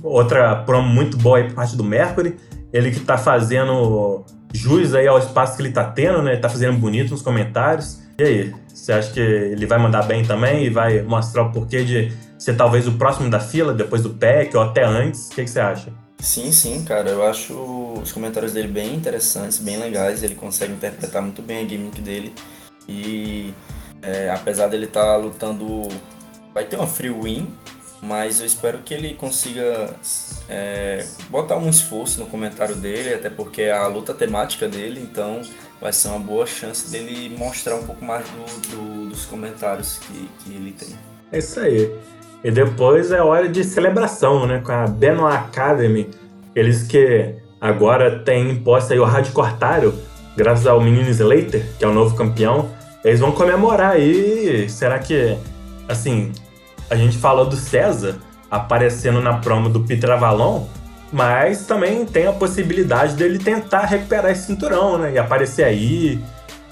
outra promo muito boa aí por parte do Mercury? Ele que tá fazendo jus aí ao espaço que ele tá tendo, né? Ele tá fazendo bonito nos comentários. E aí, você acha que ele vai mandar bem também e vai mostrar o porquê de ser talvez o próximo da fila, depois do PEC ou até antes? O que, que você acha? Sim, sim, cara. Eu acho os comentários dele bem interessantes, bem legais. Ele consegue interpretar muito bem a gimmick dele. E é, apesar dele estar tá lutando. Vai ter uma free win, mas eu espero que ele consiga é, botar um esforço no comentário dele, até porque é a luta temática dele, então vai ser uma boa chance dele mostrar um pouco mais do, do, dos comentários que, que ele tem. É isso aí. E depois é hora de celebração, né? Com a Benoit Academy. Eles que agora têm imposto aí o Rádio Cortário, graças ao menino Slater, que é o novo campeão. Eles vão comemorar aí. Será que, assim, a gente falou do César aparecendo na promo do Peter Avalon, mas também tem a possibilidade dele tentar recuperar esse cinturão, né? E aparecer aí,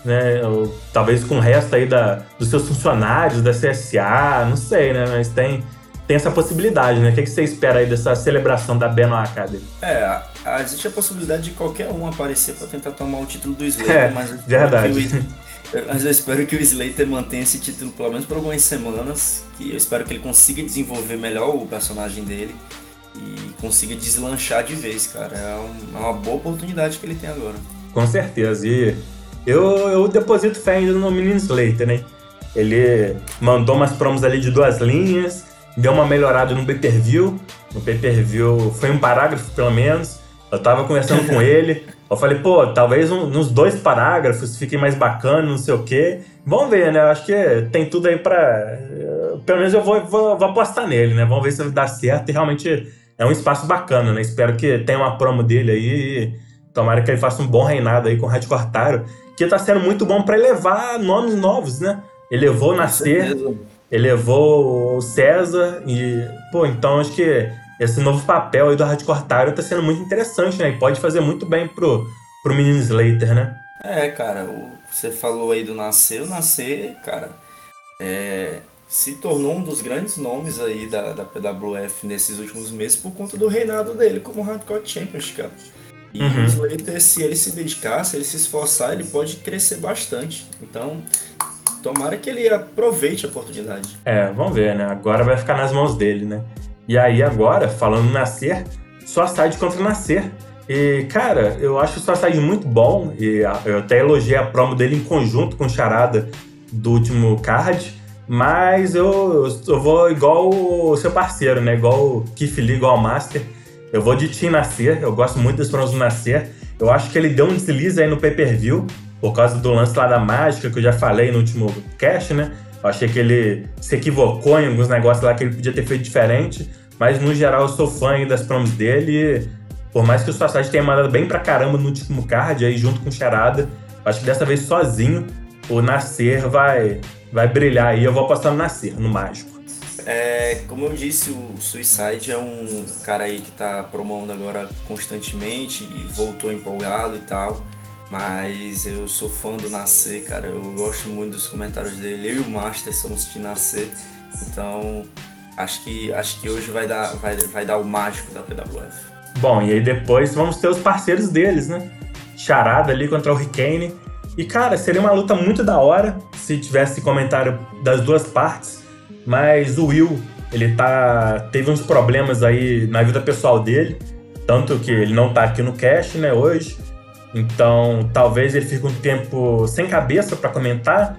né? Ou, talvez com o resto aí da, dos seus funcionários, da CSA, não sei, né? Mas tem, tem essa possibilidade, né? O que, que você espera aí dessa celebração da Benoit Academy? É, existe a possibilidade de qualquer um aparecer para tentar tomar o título do Slater, é, mas verdade. Mas eu espero que o Slater mantenha esse título pelo menos por algumas semanas. Que eu espero que ele consiga desenvolver melhor o personagem dele e consiga deslanchar de vez, cara. É, é uma boa oportunidade que ele tem agora. Com certeza. E eu, eu deposito fé ainda no menino Slater, né? Ele mandou umas promos ali de duas linhas, deu uma melhorada no pay-per-view. No pay-per-view foi um parágrafo, pelo menos. Eu tava conversando com ele. Eu falei, pô, talvez um, nos dois parágrafos fique mais bacana, não sei o quê. Vamos ver, né? Eu acho que tem tudo aí pra. Pelo menos eu vou, vou, vou apostar nele, né? Vamos ver se dar certo. E realmente é um espaço bacana, né? Espero que tenha uma promo dele aí. Tomara que ele faça um bom reinado aí com o Red Cortaro. que tá sendo muito bom para elevar nomes novos, né? Elevou o Nascer, elevou o César e, pô, então acho que esse novo papel aí do Hardcore Tyro tá sendo muito interessante, né? E pode fazer muito bem pro, pro menino Slater, né? É, cara, o, você falou aí do Nascer, o Nascer, cara, é, se tornou um dos grandes nomes aí da, da PWF nesses últimos meses por conta do reinado dele como Hardcore Champion, cara. E uhum. o Slater, se ele se dedicar, se ele se esforçar, ele pode crescer bastante. Então, tomara que ele aproveite a oportunidade. É, vamos ver, né? Agora vai ficar nas mãos dele, né? E aí agora, falando Nascer, sai contra Nascer. E, cara, eu acho o Suicide muito bom. E eu até elogiei a promo dele em conjunto com o Charada do último card. Mas eu, eu vou igual o seu parceiro, né? Igual o Keith Lee, igual o Master. Eu vou de Team Nascer. Eu gosto muito das promos do Nascer. Eu acho que ele deu um deslize aí no pay-per-view. Por causa do lance lá da mágica, que eu já falei no último cast, né? Eu achei que ele se equivocou em alguns negócios lá que ele podia ter feito diferente. Mas no geral eu sou fã das promos dele. Por mais que o Suicide tenha mandado bem pra caramba no último card, aí junto com o Charada, acho que dessa vez sozinho, o Nascer vai, vai brilhar aí. Eu vou apostar no Nascer, no mágico. É, como eu disse, o Suicide é um cara aí que tá promovendo agora constantemente e voltou empolgado e tal. Mas eu sou fã do Nascer, cara. Eu gosto muito dos comentários dele. Eu e o Master somos de Nascer. Então, acho que, acho que hoje vai dar, vai, vai dar o mágico da PWF. Bom, e aí depois vamos ter os parceiros deles, né? Charada ali contra o Hurricane. E, cara, seria uma luta muito da hora se tivesse comentário das duas partes. Mas o Will, ele tá. teve uns problemas aí na vida pessoal dele. Tanto que ele não tá aqui no cast, né, hoje. Então, talvez ele fique um tempo sem cabeça para comentar.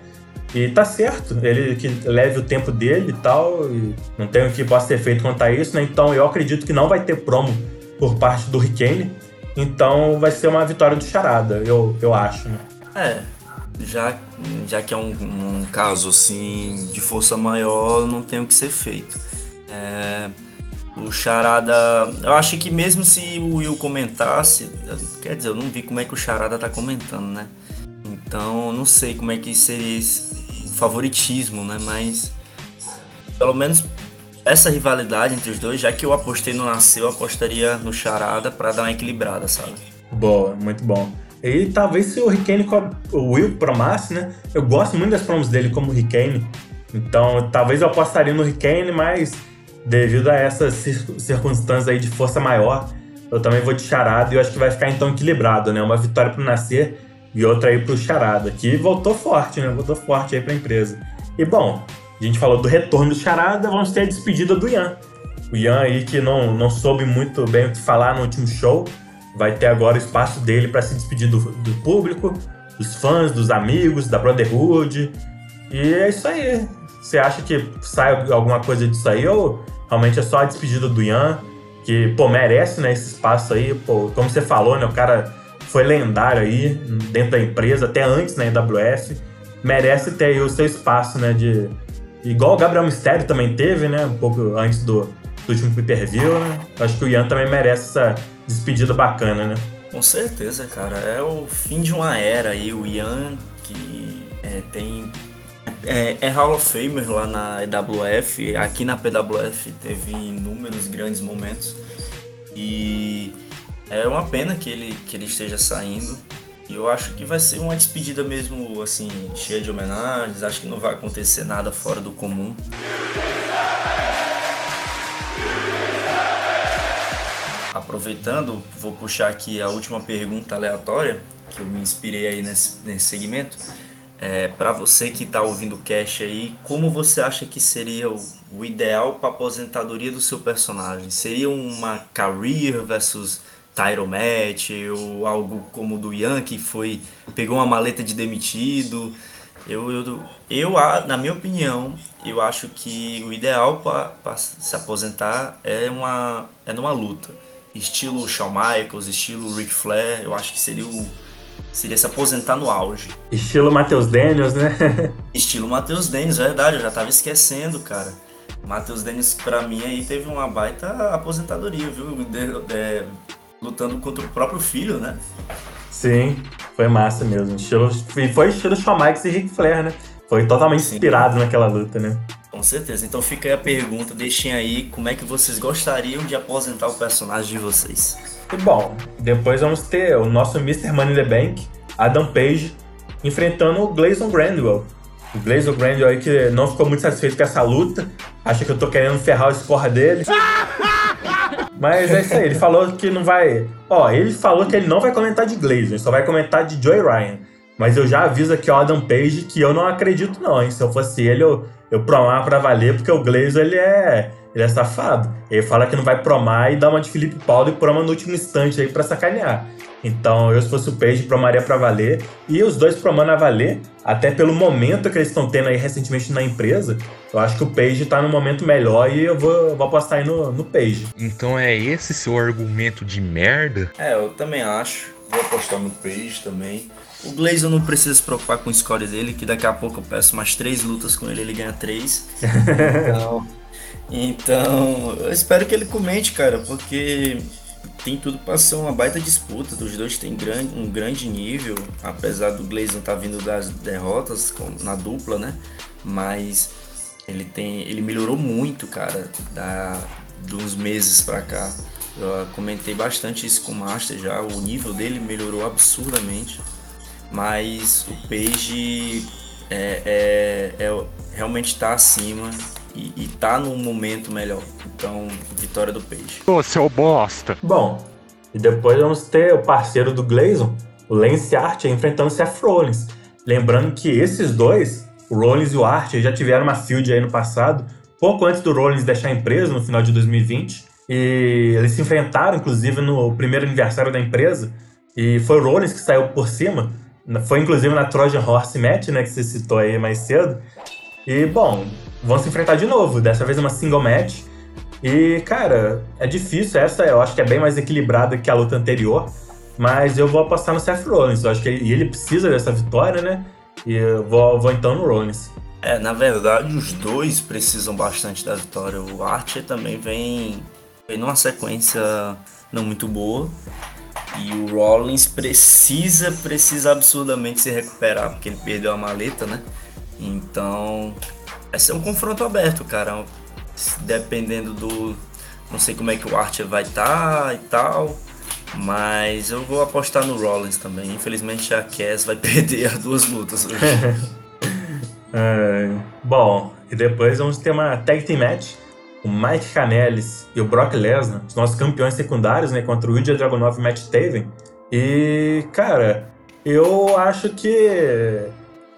E tá certo, ele que leve o tempo dele e tal. E não tem o que possa ser feito quanto a isso, né? Então eu acredito que não vai ter promo por parte do Riquelme. Então vai ser uma vitória do Charada, eu, eu acho. Né? É, já, já que é um, um, caso assim de força maior, não tem o que ser feito. É, o Charada, eu acho que mesmo se o Will comentasse, quer dizer, eu não vi como é que o Charada tá comentando, né? Então, não sei como é que seria esse favoritismo, né? Mas pelo menos essa rivalidade entre os dois, já que eu apostei no Nasceu, eu apostaria no Charada para dar uma equilibrada, sabe? Boa, muito bom. E talvez se o Rickane, o Will promasse, né? Eu gosto muito das promos dele como Rickane. Então, talvez eu apostaria no Rickane, mas devido a essas circunstâncias aí de força maior, eu também vou de Charada e eu acho que vai ficar então equilibrado, né? Uma vitória pro Nascer e outra aí pro Charada, que voltou forte, né? Voltou forte aí pra empresa. E bom, a gente falou do retorno do Charada, vamos ter a despedida do Ian. O Ian aí que não, não soube muito bem o que falar no último show, vai ter agora o espaço dele para se despedir do, do público, dos fãs, dos amigos, da Brotherhood. E é isso aí. Você acha que sai alguma coisa disso aí ou realmente é só a despedida do Ian? Que, pô, merece, né, esse espaço aí. Pô, como você falou, né, o cara foi lendário aí dentro da empresa, até antes na né, EWF. Merece ter aí o seu espaço, né, de Igual o Gabriel Mistério também teve, né? Um pouco antes do, do último pay-per-view, né? Acho que o Ian também merece essa despedida bacana, né? Com certeza, cara. É o fim de uma era aí. O Ian, que é, tem. É, é Hall of Famer lá na EWF. Aqui na PWF teve inúmeros grandes momentos. E é uma pena que ele, que ele esteja saindo. E eu acho que vai ser uma despedida mesmo, assim, cheia de homenagens. Acho que não vai acontecer nada fora do comum. Aproveitando, vou puxar aqui a última pergunta aleatória, que eu me inspirei aí nesse, nesse segmento. É, para você que está ouvindo o cast aí, como você acha que seria o, o ideal para aposentadoria do seu personagem? Seria uma career versus title match, ou algo como o do Ian, que foi, pegou uma maleta de demitido. Eu, eu, eu, na minha opinião, eu acho que o ideal para se aposentar é, uma, é numa luta. Estilo Shawn Michaels, estilo Ric Flair, eu acho que seria o, seria se aposentar no auge. Estilo Matheus Daniels, né? Estilo Matheus Daniels, verdade, eu já tava esquecendo, cara. Matheus Daniels, pra mim, aí teve uma baita aposentadoria, viu? De, de, lutando contra o próprio filho, né? Sim, Foi massa mesmo. Estilo, foi estilo Shawn Michaels e Ric Flair, né? Foi totalmente Sim. inspirado naquela luta, né? Com certeza. Então fica aí a pergunta, deixem aí como é que vocês gostariam de aposentar o personagem de vocês. E bom, depois vamos ter o nosso Mr. Money the Bank, Adam Page, enfrentando o Gleison Grandwell. O Gleison Grandwell aí que não ficou muito satisfeito com essa luta, acha que eu tô querendo ferrar o score dele. Mas é isso aí, ele falou que não vai. Ó, ele falou que ele não vai comentar de Glazer, só vai comentar de Joey Ryan. Mas eu já aviso aqui ao Adam Page que eu não acredito, não, hein? Se eu fosse ele, eu, eu promar pra valer, porque o Glazer ele é. Ele é safado. Ele fala que não vai promar e dá uma de Felipe Paulo e proma no último instante aí pra sacanear. Então, eu, se fosse o Page, promaria para valer. E os dois promando a valer, até pelo momento que eles estão tendo aí recentemente na empresa, eu acho que o Page tá no momento melhor e eu vou, vou apostar aí no, no Page. Então é esse seu argumento de merda? É, eu também acho. Vou apostar no Page também. O Glazer não precisa se preocupar com o score dele, que daqui a pouco eu peço mais três lutas com ele, ele ganha três. então, então, eu espero que ele comente, cara, porque tem tudo para ser uma baita disputa. Os dois têm grande, um grande nível, apesar do Gleison estar tá vindo das derrotas na dupla, né? Mas ele tem, ele melhorou muito, cara, da, uns meses para cá. Eu comentei bastante isso com o Master já. O nível dele melhorou absurdamente, mas o Page é, é, é realmente está acima e, e tá num momento melhor. Então, vitória do Peixe. Ô, seu bosta! Bom, e depois vamos ter o parceiro do Gleison, o Lance Archer, enfrentando o Seth Rollins. Lembrando que esses dois, o Rollins e o Archer, já tiveram uma field aí no passado, pouco antes do Rollins deixar a empresa, no final de 2020. E eles se enfrentaram, inclusive, no primeiro aniversário da empresa. E foi o Rollins que saiu por cima. Foi, inclusive, na Trojan Horse Match, né, que você citou aí mais cedo. E, bom, vão se enfrentar de novo, dessa vez uma single match. E, cara, é difícil essa, eu acho que é bem mais equilibrada que a luta anterior, mas eu vou apostar no Seth Rollins, eu acho que ele, ele precisa dessa vitória, né? E eu vou, vou então no Rollins. É, na verdade, os dois precisam bastante da vitória. O Archer também vem, vem numa sequência não muito boa. E o Rollins precisa, precisa absurdamente se recuperar, porque ele perdeu a maleta, né? Então, vai ser um confronto aberto, cara. Dependendo do. Não sei como é que o Archer vai estar tá e tal. Mas eu vou apostar no Rollins também. Infelizmente a Cass vai perder as duas lutas hoje. é, bom, e depois vamos ter uma tag team match. O Mike Canellis e o Brock Lesnar, os nossos campeões secundários, né? Contra o Ilya Dragunov e Matt Taven. E, cara, eu acho que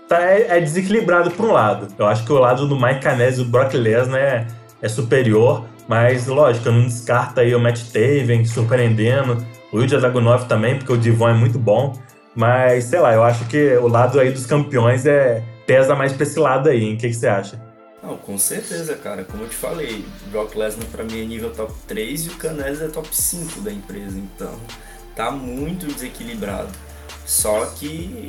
tá, é, é, desequilibrado por um lado. Eu acho que o lado do Mike Canese e do Brock Lesnar é, é superior, mas lógico, eu não descarto aí o Matt Taven surpreendendo, o Ilja Dragunov também, porque o Divon é muito bom, mas sei lá, eu acho que o lado aí dos campeões é pesa mais pra esse lado aí, hein? O que você acha? Não, com certeza, cara. Como eu te falei, Brock Lesnar pra mim é nível top 3 e o Canese é top 5 da empresa, então tá muito desequilibrado. Só que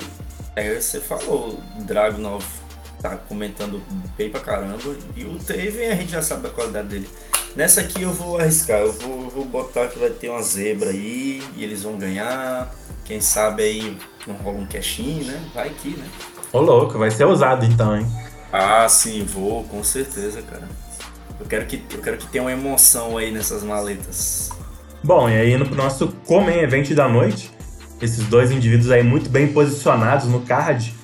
é, você falou, Dragunov tá comentando bem pra caramba. E o Taven a gente já sabe a qualidade dele. Nessa aqui eu vou arriscar, eu vou, vou botar que vai ter uma zebra aí e eles vão ganhar. Quem sabe aí não rola um cashinho, né? Vai que, né? Ô louco, vai ser usado então, hein? Ah, sim, vou, com certeza, cara. Eu quero que, eu quero que tenha uma emoção aí nessas maletas. Bom, e aí pro nosso Comem Event da noite, esses dois indivíduos aí muito bem posicionados no card.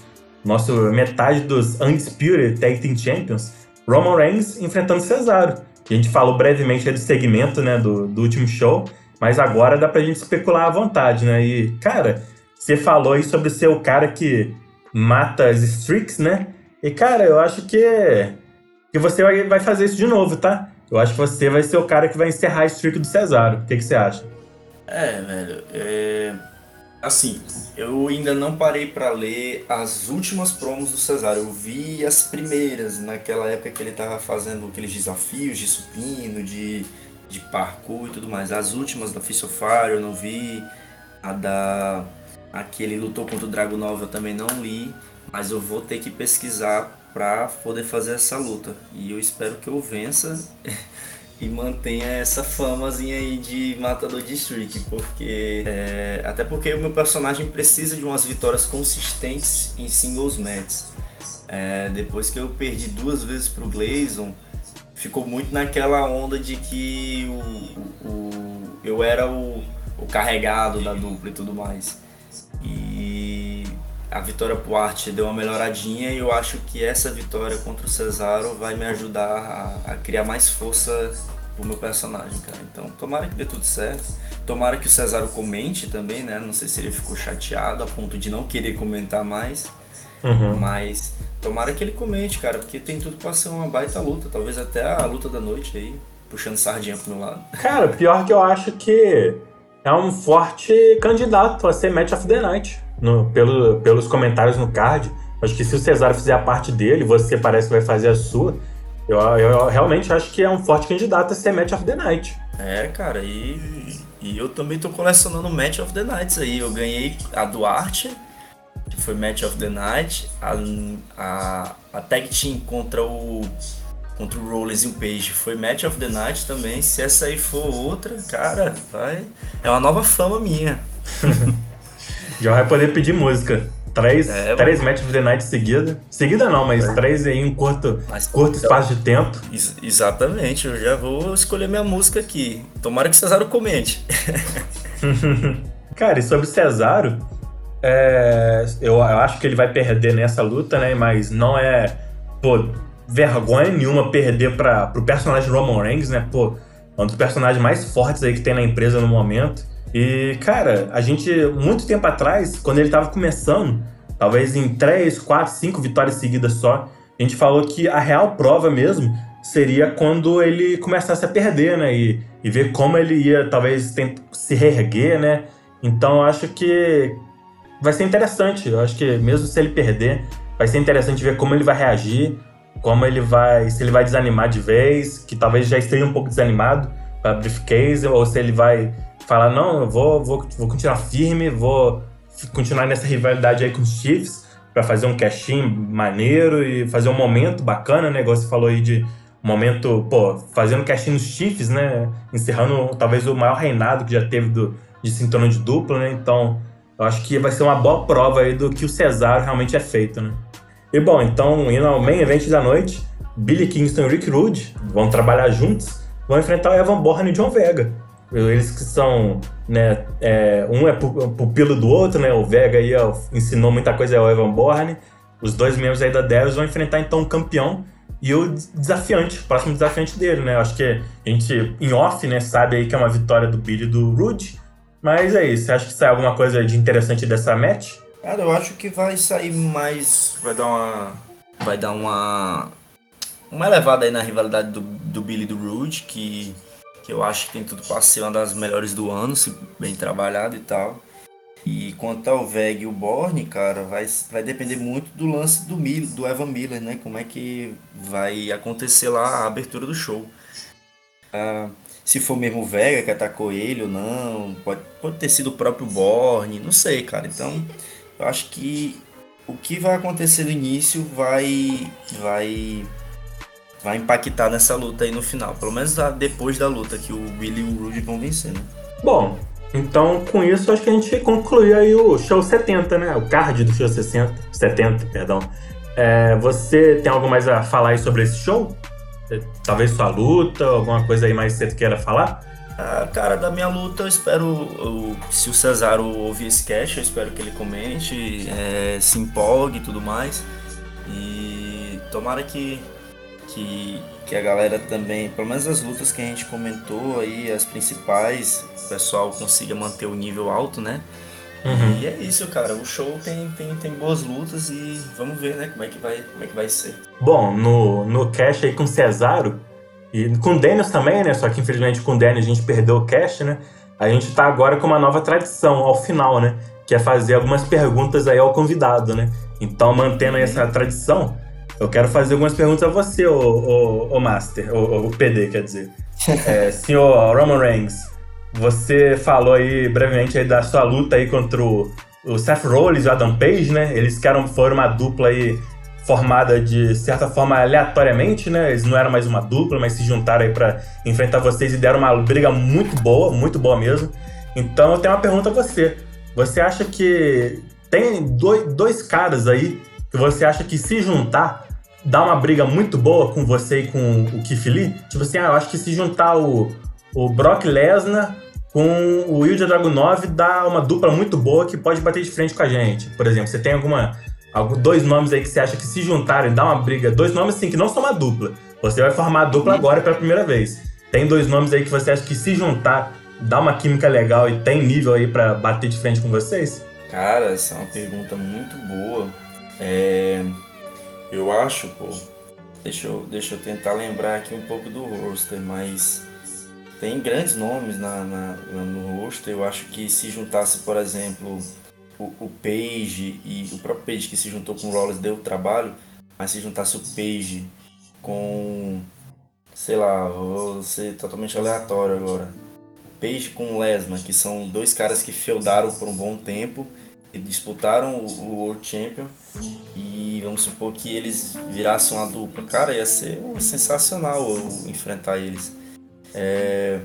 Nosso metade dos Undisputed Tag Team Champions, Roman Reigns enfrentando Cesaro. A gente falou brevemente do segmento né, do, do último show, mas agora dá pra gente especular à vontade, né? E, cara, você falou aí sobre ser o cara que mata as streaks, né? E, cara, eu acho que, que você vai, vai fazer isso de novo, tá? Eu acho que você vai ser o cara que vai encerrar a streak do Cesaro. O que, que você acha? É, velho. É... Assim, eu ainda não parei para ler as últimas promos do Cesário. Eu vi as primeiras, naquela época que ele tava fazendo aqueles desafios de supino, de, de parkour e tudo mais. As últimas da Fist of Fire eu não vi. A da. Aquele lutou contra o Drago Nova eu também não li. Mas eu vou ter que pesquisar para poder fazer essa luta. E eu espero que eu vença. e mantenha essa famazinha aí de matador de streak, porque é, até porque o meu personagem precisa de umas vitórias consistentes em singles matches. É, depois que eu perdi duas vezes pro Glazon, ficou muito naquela onda de que o, o eu era o, o carregado da dupla e tudo mais. E a vitória pro Art deu uma melhoradinha e eu acho que essa vitória contra o Cesaro vai me ajudar a, a criar mais força pro meu personagem, cara. Então, tomara que dê tudo certo. Tomara que o Cesaro comente também, né? Não sei se ele ficou chateado a ponto de não querer comentar mais. Uhum. Mas tomara que ele comente, cara, porque tem tudo pra ser uma baita luta. Talvez até a luta da noite aí, puxando sardinha pro meu lado. Cara, pior que eu acho que é um forte candidato a ser Match of the Night. No, pelo, pelos comentários no card. Acho que se o Cesaro fizer a parte dele, você parece que vai fazer a sua. Eu, eu realmente acho que é um forte candidato a ser Match of the Night. É, cara, e, e eu também tô colecionando Match of the Nights aí. Eu ganhei a Duarte, que foi Match of the Night, a, a, a Tag Team contra o contra o Rollins e o Page foi Match of the Night também. Se essa aí for outra, cara, vai. É uma nova fama minha. Já vai poder pedir música. Três, é, três matches of the night seguida. Seguida não, mas é. três em um curto, mas, curto então, espaço de tempo. Ex exatamente, eu já vou escolher minha música aqui. Tomara que o Cesaro comente. Cara, e sobre o Cesaro, é, eu, eu acho que ele vai perder nessa luta, né? Mas não é, pô, vergonha nenhuma perder para pro personagem Roman Reigns, né? Pô, um dos personagens mais fortes aí que tem na empresa no momento. E, cara, a gente, muito tempo atrás, quando ele tava começando, talvez em 3, 4, 5 vitórias seguidas só, a gente falou que a real prova mesmo seria quando ele começasse a perder, né? E, e ver como ele ia, talvez, se reerguer, né? Então, acho que vai ser interessante. Eu acho que mesmo se ele perder, vai ser interessante ver como ele vai reagir, como ele vai, se ele vai desanimar de vez, que talvez já esteja um pouco desanimado para briefcase, ou se ele vai falar, não, eu vou, vou, vou continuar firme, vou continuar nessa rivalidade aí com os Chiefs para fazer um cash-in maneiro e fazer um momento bacana, né? Igual você falou aí de momento, pô, fazendo cash-in nos Chiefs, né? Encerrando talvez o maior reinado que já teve do, de cinturão de dupla, né? Então, eu acho que vai ser uma boa prova aí do que o Cesaro realmente é feito, né? E bom, então, indo ao main event da noite, Billy Kingston e Rick Rude vão trabalhar juntos, vão enfrentar o Evan Bourne e John Vega. Eles que são, né, é, um é pupilo do outro, né, o Vega aí ó, ensinou muita coisa ao Evan Bourne. Os dois membros aí da Devils vão enfrentar então o campeão e o desafiante, o próximo desafiante dele, né? Acho que a gente, em off, né, sabe aí que é uma vitória do Billy e do Rude. Mas é isso, você acha que sai alguma coisa de interessante dessa match? Cara, eu acho que vai sair mais. Vai dar uma. Vai dar uma. Uma elevada aí na rivalidade do, do Billy e do Rude, que que eu acho que tem tudo para ser uma das melhores do ano, se bem trabalhado e tal. E quanto ao Veg e o Borne, cara, vai, vai depender muito do lance do, Mil, do Evan Miller, né? Como é que vai acontecer lá a abertura do show. Ah, se for mesmo o Vega que atacou ele ou não, pode, pode ter sido o próprio Borne, não sei, cara. Então, eu acho que o que vai acontecer no início vai, vai vai impactar nessa luta aí no final. Pelo menos depois da luta que o Billy e o Rude vão vencer, né? Bom, então com isso acho que a gente conclui aí o show 70, né? O card do show 60, 70, perdão. É, você tem algo mais a falar aí sobre esse show? Talvez sua luta, alguma coisa aí mais que você queira falar? Ah, cara, da minha luta eu espero, eu, se o Cesaro ouvir esse cast, eu espero que ele comente, é, se empolgue e tudo mais. E tomara que que, que a galera também, pelo menos as lutas que a gente comentou aí, as principais, o pessoal consiga manter o nível alto, né? Uhum. E é isso, cara. O show tem, tem, tem boas lutas e vamos ver, né, como é que vai, como é que vai ser. Bom, no, no cash aí com o Cesaro e com o Daniels também, né? Só que infelizmente com o Daniels a gente perdeu o cash, né? A gente tá agora com uma nova tradição ao final, né? Que é fazer algumas perguntas aí ao convidado, né? Então, mantendo uhum. essa tradição, eu quero fazer algumas perguntas a você, o, o, o Master, o, o, PD, quer dizer. É, senhor Roman Reigns, você falou aí brevemente aí da sua luta aí contra o, o Seth Rollins e o Adam Page, né? Eles que eram, foram uma dupla aí formada de certa forma aleatoriamente, né? Eles não eram mais uma dupla, mas se juntaram aí para enfrentar vocês e deram uma briga muito boa, muito boa mesmo. Então eu tenho uma pergunta a você. Você acha que tem dois, dois caras aí que você acha que se juntar dá uma briga muito boa com você e com o Keith Lee? Tipo assim, ah, eu acho que se juntar o, o Brock Lesnar com o Ilja Dragunov dá uma dupla muito boa que pode bater de frente com a gente. Por exemplo, você tem alguma dois nomes aí que você acha que se juntarem dá uma briga, dois nomes assim que não são uma dupla. Você vai formar a dupla agora pela primeira vez. Tem dois nomes aí que você acha que se juntar dá uma química legal e tem nível aí para bater de frente com vocês? Cara, essa é uma pergunta muito boa. É... Eu acho, pô. Deixa eu, deixa eu tentar lembrar aqui um pouco do roster, mas tem grandes nomes na, na, no roster. Eu acho que se juntasse, por exemplo, o, o Page e o próprio Page que se juntou com o Rollins deu trabalho, mas se juntasse o Page com, sei lá, vou ser totalmente aleatório agora. Page com Lesnar, que são dois caras que feudaram por um bom tempo disputaram o World Champion e vamos supor que eles virassem uma dupla. Cara, ia ser sensacional enfrentar eles. É,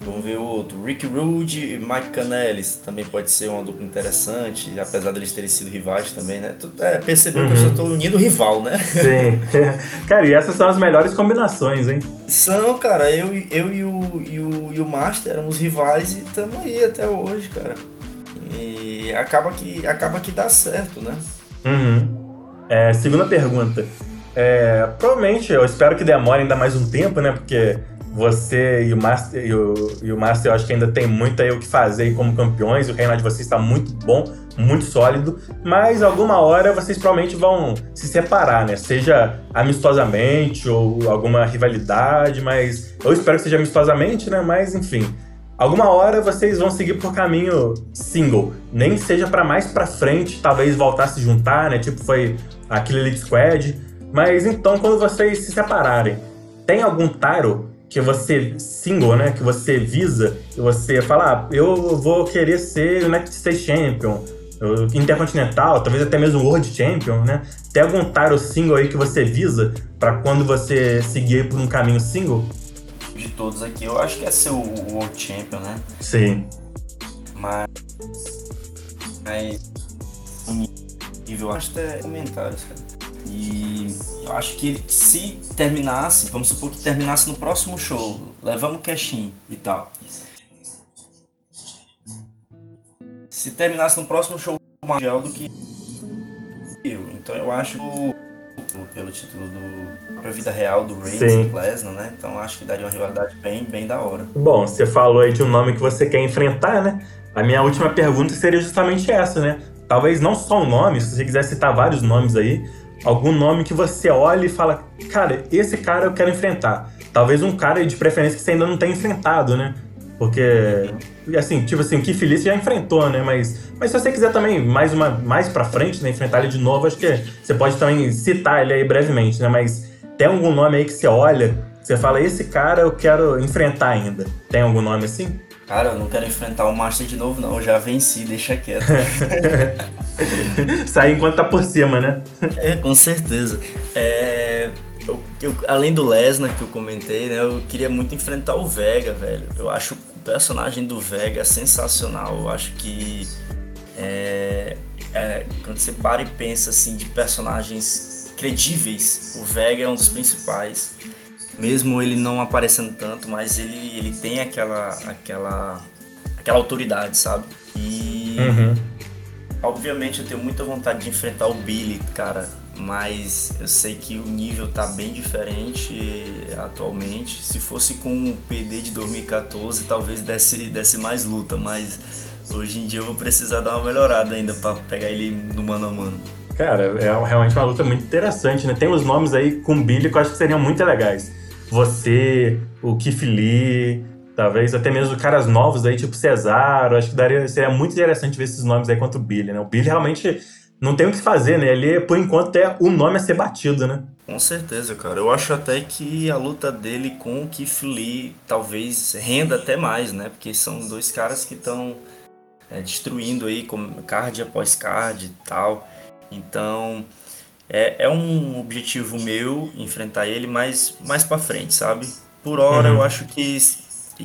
Vamos ver o outro. Rick Rude e Mike Canellis também pode ser uma dupla interessante, apesar deles terem sido rivais também, né? Tu é, percebeu uhum. que eu só tô unindo rival, né? Sim. cara, e essas são as melhores combinações, hein? São, cara. Eu, eu e, o, e, o, e o Master éramos rivais e estamos aí até hoje, cara. E acaba que, acaba que dá certo, né? Uhum. É, segunda pergunta. É, provavelmente, eu espero que demore ainda mais um tempo, né? Porque você e o Master, e o, e o Master eu acho que ainda tem muito aí o que fazer como campeões. O reinado de vocês está muito bom, muito sólido. Mas alguma hora vocês provavelmente vão se separar, né? Seja amistosamente ou alguma rivalidade, mas eu espero que seja amistosamente, né? Mas enfim. Alguma hora vocês vão seguir por caminho single, nem seja para mais para frente, talvez voltar a se juntar, né? Tipo foi aquele Elite Squad. Mas então, quando vocês se separarem, tem algum taro que você single, né, que você visa, que você fala, ah, eu vou querer ser United States Champion, Intercontinental, talvez até mesmo World Champion, né? Tem algum title single aí que você visa para quando você seguir por um caminho single? Todos aqui, eu acho que é ser o World Champion, né? Sim. Mas. Mas. Nível, acho que é comentários, cara. E eu acho que se terminasse, vamos supor que terminasse no próximo show, levamos cash e tal. Se terminasse no próximo show mundial do que eu. Então eu acho pelo título do pra vida real do Reigns e Lesnar, né? Então acho que daria uma rivalidade bem, bem da hora. Bom, você falou aí de um nome que você quer enfrentar, né? A minha última pergunta seria justamente essa, né? Talvez não só um nome, se você quiser citar vários nomes aí, algum nome que você olha e fala, cara, esse cara eu quero enfrentar. Talvez um cara de preferência que você ainda não tenha enfrentado, né? Porque, assim, tipo assim, o Keith Lee já enfrentou, né? Mas, mas se você quiser também mais, uma, mais pra frente, né, enfrentar ele de novo, acho que você pode também citar ele aí brevemente, né? Mas tem algum nome aí que você olha, você fala, esse cara eu quero enfrentar ainda. Tem algum nome assim? Cara, eu não quero enfrentar o Master de novo, não. Eu já venci, deixa quieto. Sair enquanto tá por cima, né? É, com certeza. É, eu, além do Lesnar que eu comentei, né? Eu queria muito enfrentar o Vega, velho. Eu acho o personagem do Vega sensacional. Eu acho que é, é, quando você para e pensa assim de personagens credíveis, o Vega é um dos principais mesmo ele não aparecendo tanto, mas ele, ele tem aquela, aquela, aquela autoridade, sabe? E uhum. obviamente eu tenho muita vontade de enfrentar o Billy, cara, mas eu sei que o nível tá bem diferente atualmente. Se fosse com o PD de 2014, talvez desse, desse mais luta, mas hoje em dia eu vou precisar dar uma melhorada ainda para pegar ele no mano a mano. Cara, é realmente uma luta muito interessante, né? Tem os nomes aí com Billy que eu acho que seriam muito legais você, o Lee, talvez até mesmo caras novos aí, tipo Cesaro. Acho que daria, seria muito interessante ver esses nomes aí contra o Billy, né? O Billy realmente não tem o que fazer, né? Ele, por enquanto, é o nome a ser batido, né? Com certeza, cara. Eu acho até que a luta dele com o Keith Lee talvez renda até mais, né? Porque são dois caras que estão é, destruindo aí card após card e tal. Então, É, é um objetivo meu enfrentar ele mais, mais pra frente, sabe? Por hora eu acho que,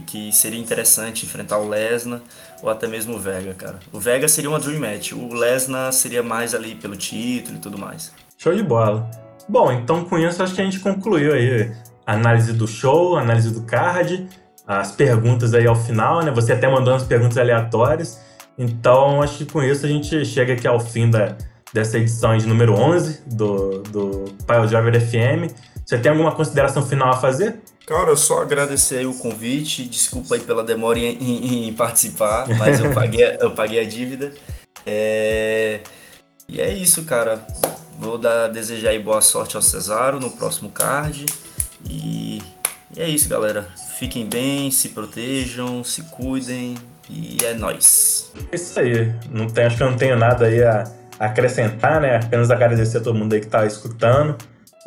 que seria interessante enfrentar o Lesnar ou até mesmo o Vega, cara. O Vega seria uma Dream Match, o Lesnar seria mais ali pelo título e tudo mais. Show de bola. Bom, então com isso acho que a gente concluiu aí a análise do show, a análise do card, as perguntas aí ao final, né? Você até mandou umas perguntas aleatórias. Então acho que com isso a gente chega aqui ao fim da, dessa edição de número 11 do, do Pile Driver FM. Você tem alguma consideração final a fazer? Cara, só agradecer o convite. Desculpa aí pela demora em, em- em participar, mas eu paguei, eu paguei a dívida. É, E é isso, cara. Vou dar, desejar aí boa sorte ao Cesaro no próximo card. E... e é isso, galera. Fiquem bem, se protejam, se cuidem. E é nóis. É isso aí. Não tem, acho que eu não tenho nada aí a acrescentar, né? Apenas agradecer a todo mundo aí que tá escutando.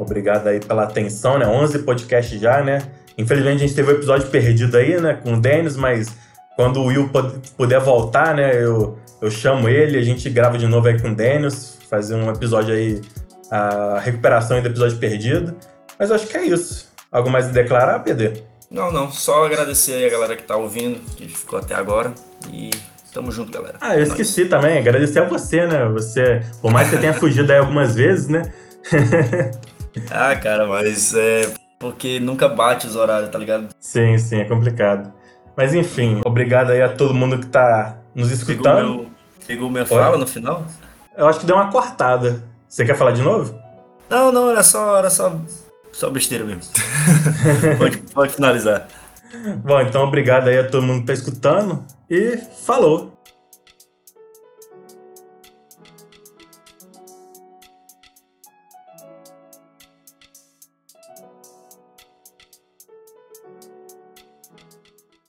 Obrigado aí pela atenção, né? 11 podcasts já, né? Infelizmente a gente teve o episódio perdido aí, né? Com o Denis, mas quando o Will puder voltar, né? Eu, eu chamo ele, a gente grava de novo aí com o Denis, fazer um episódio aí, a recuperação aí do episódio perdido. Mas eu acho que é isso. Algo mais a declarar, PD? Não, não. Só agradecer aí a galera que tá ouvindo, que ficou até agora. E tamo junto, galera. Ah, eu esqueci também, agradecer a você, né? Você, por mais que você tenha fugido aí algumas vezes, né? Ah, cara, mas é porque nunca bate os horários, tá ligado? Sim, sim, é complicado. Mas enfim, obrigado aí a todo mundo que tá nos Pegou, escutando. meu, pegou minha fala no final? Eu acho que deu uma cortada. Você quer falar de novo? Não, não, era só, era só, só besteira mesmo. pode, pode finalizar. Bom, então obrigado aí a todo mundo que tá escutando e falou!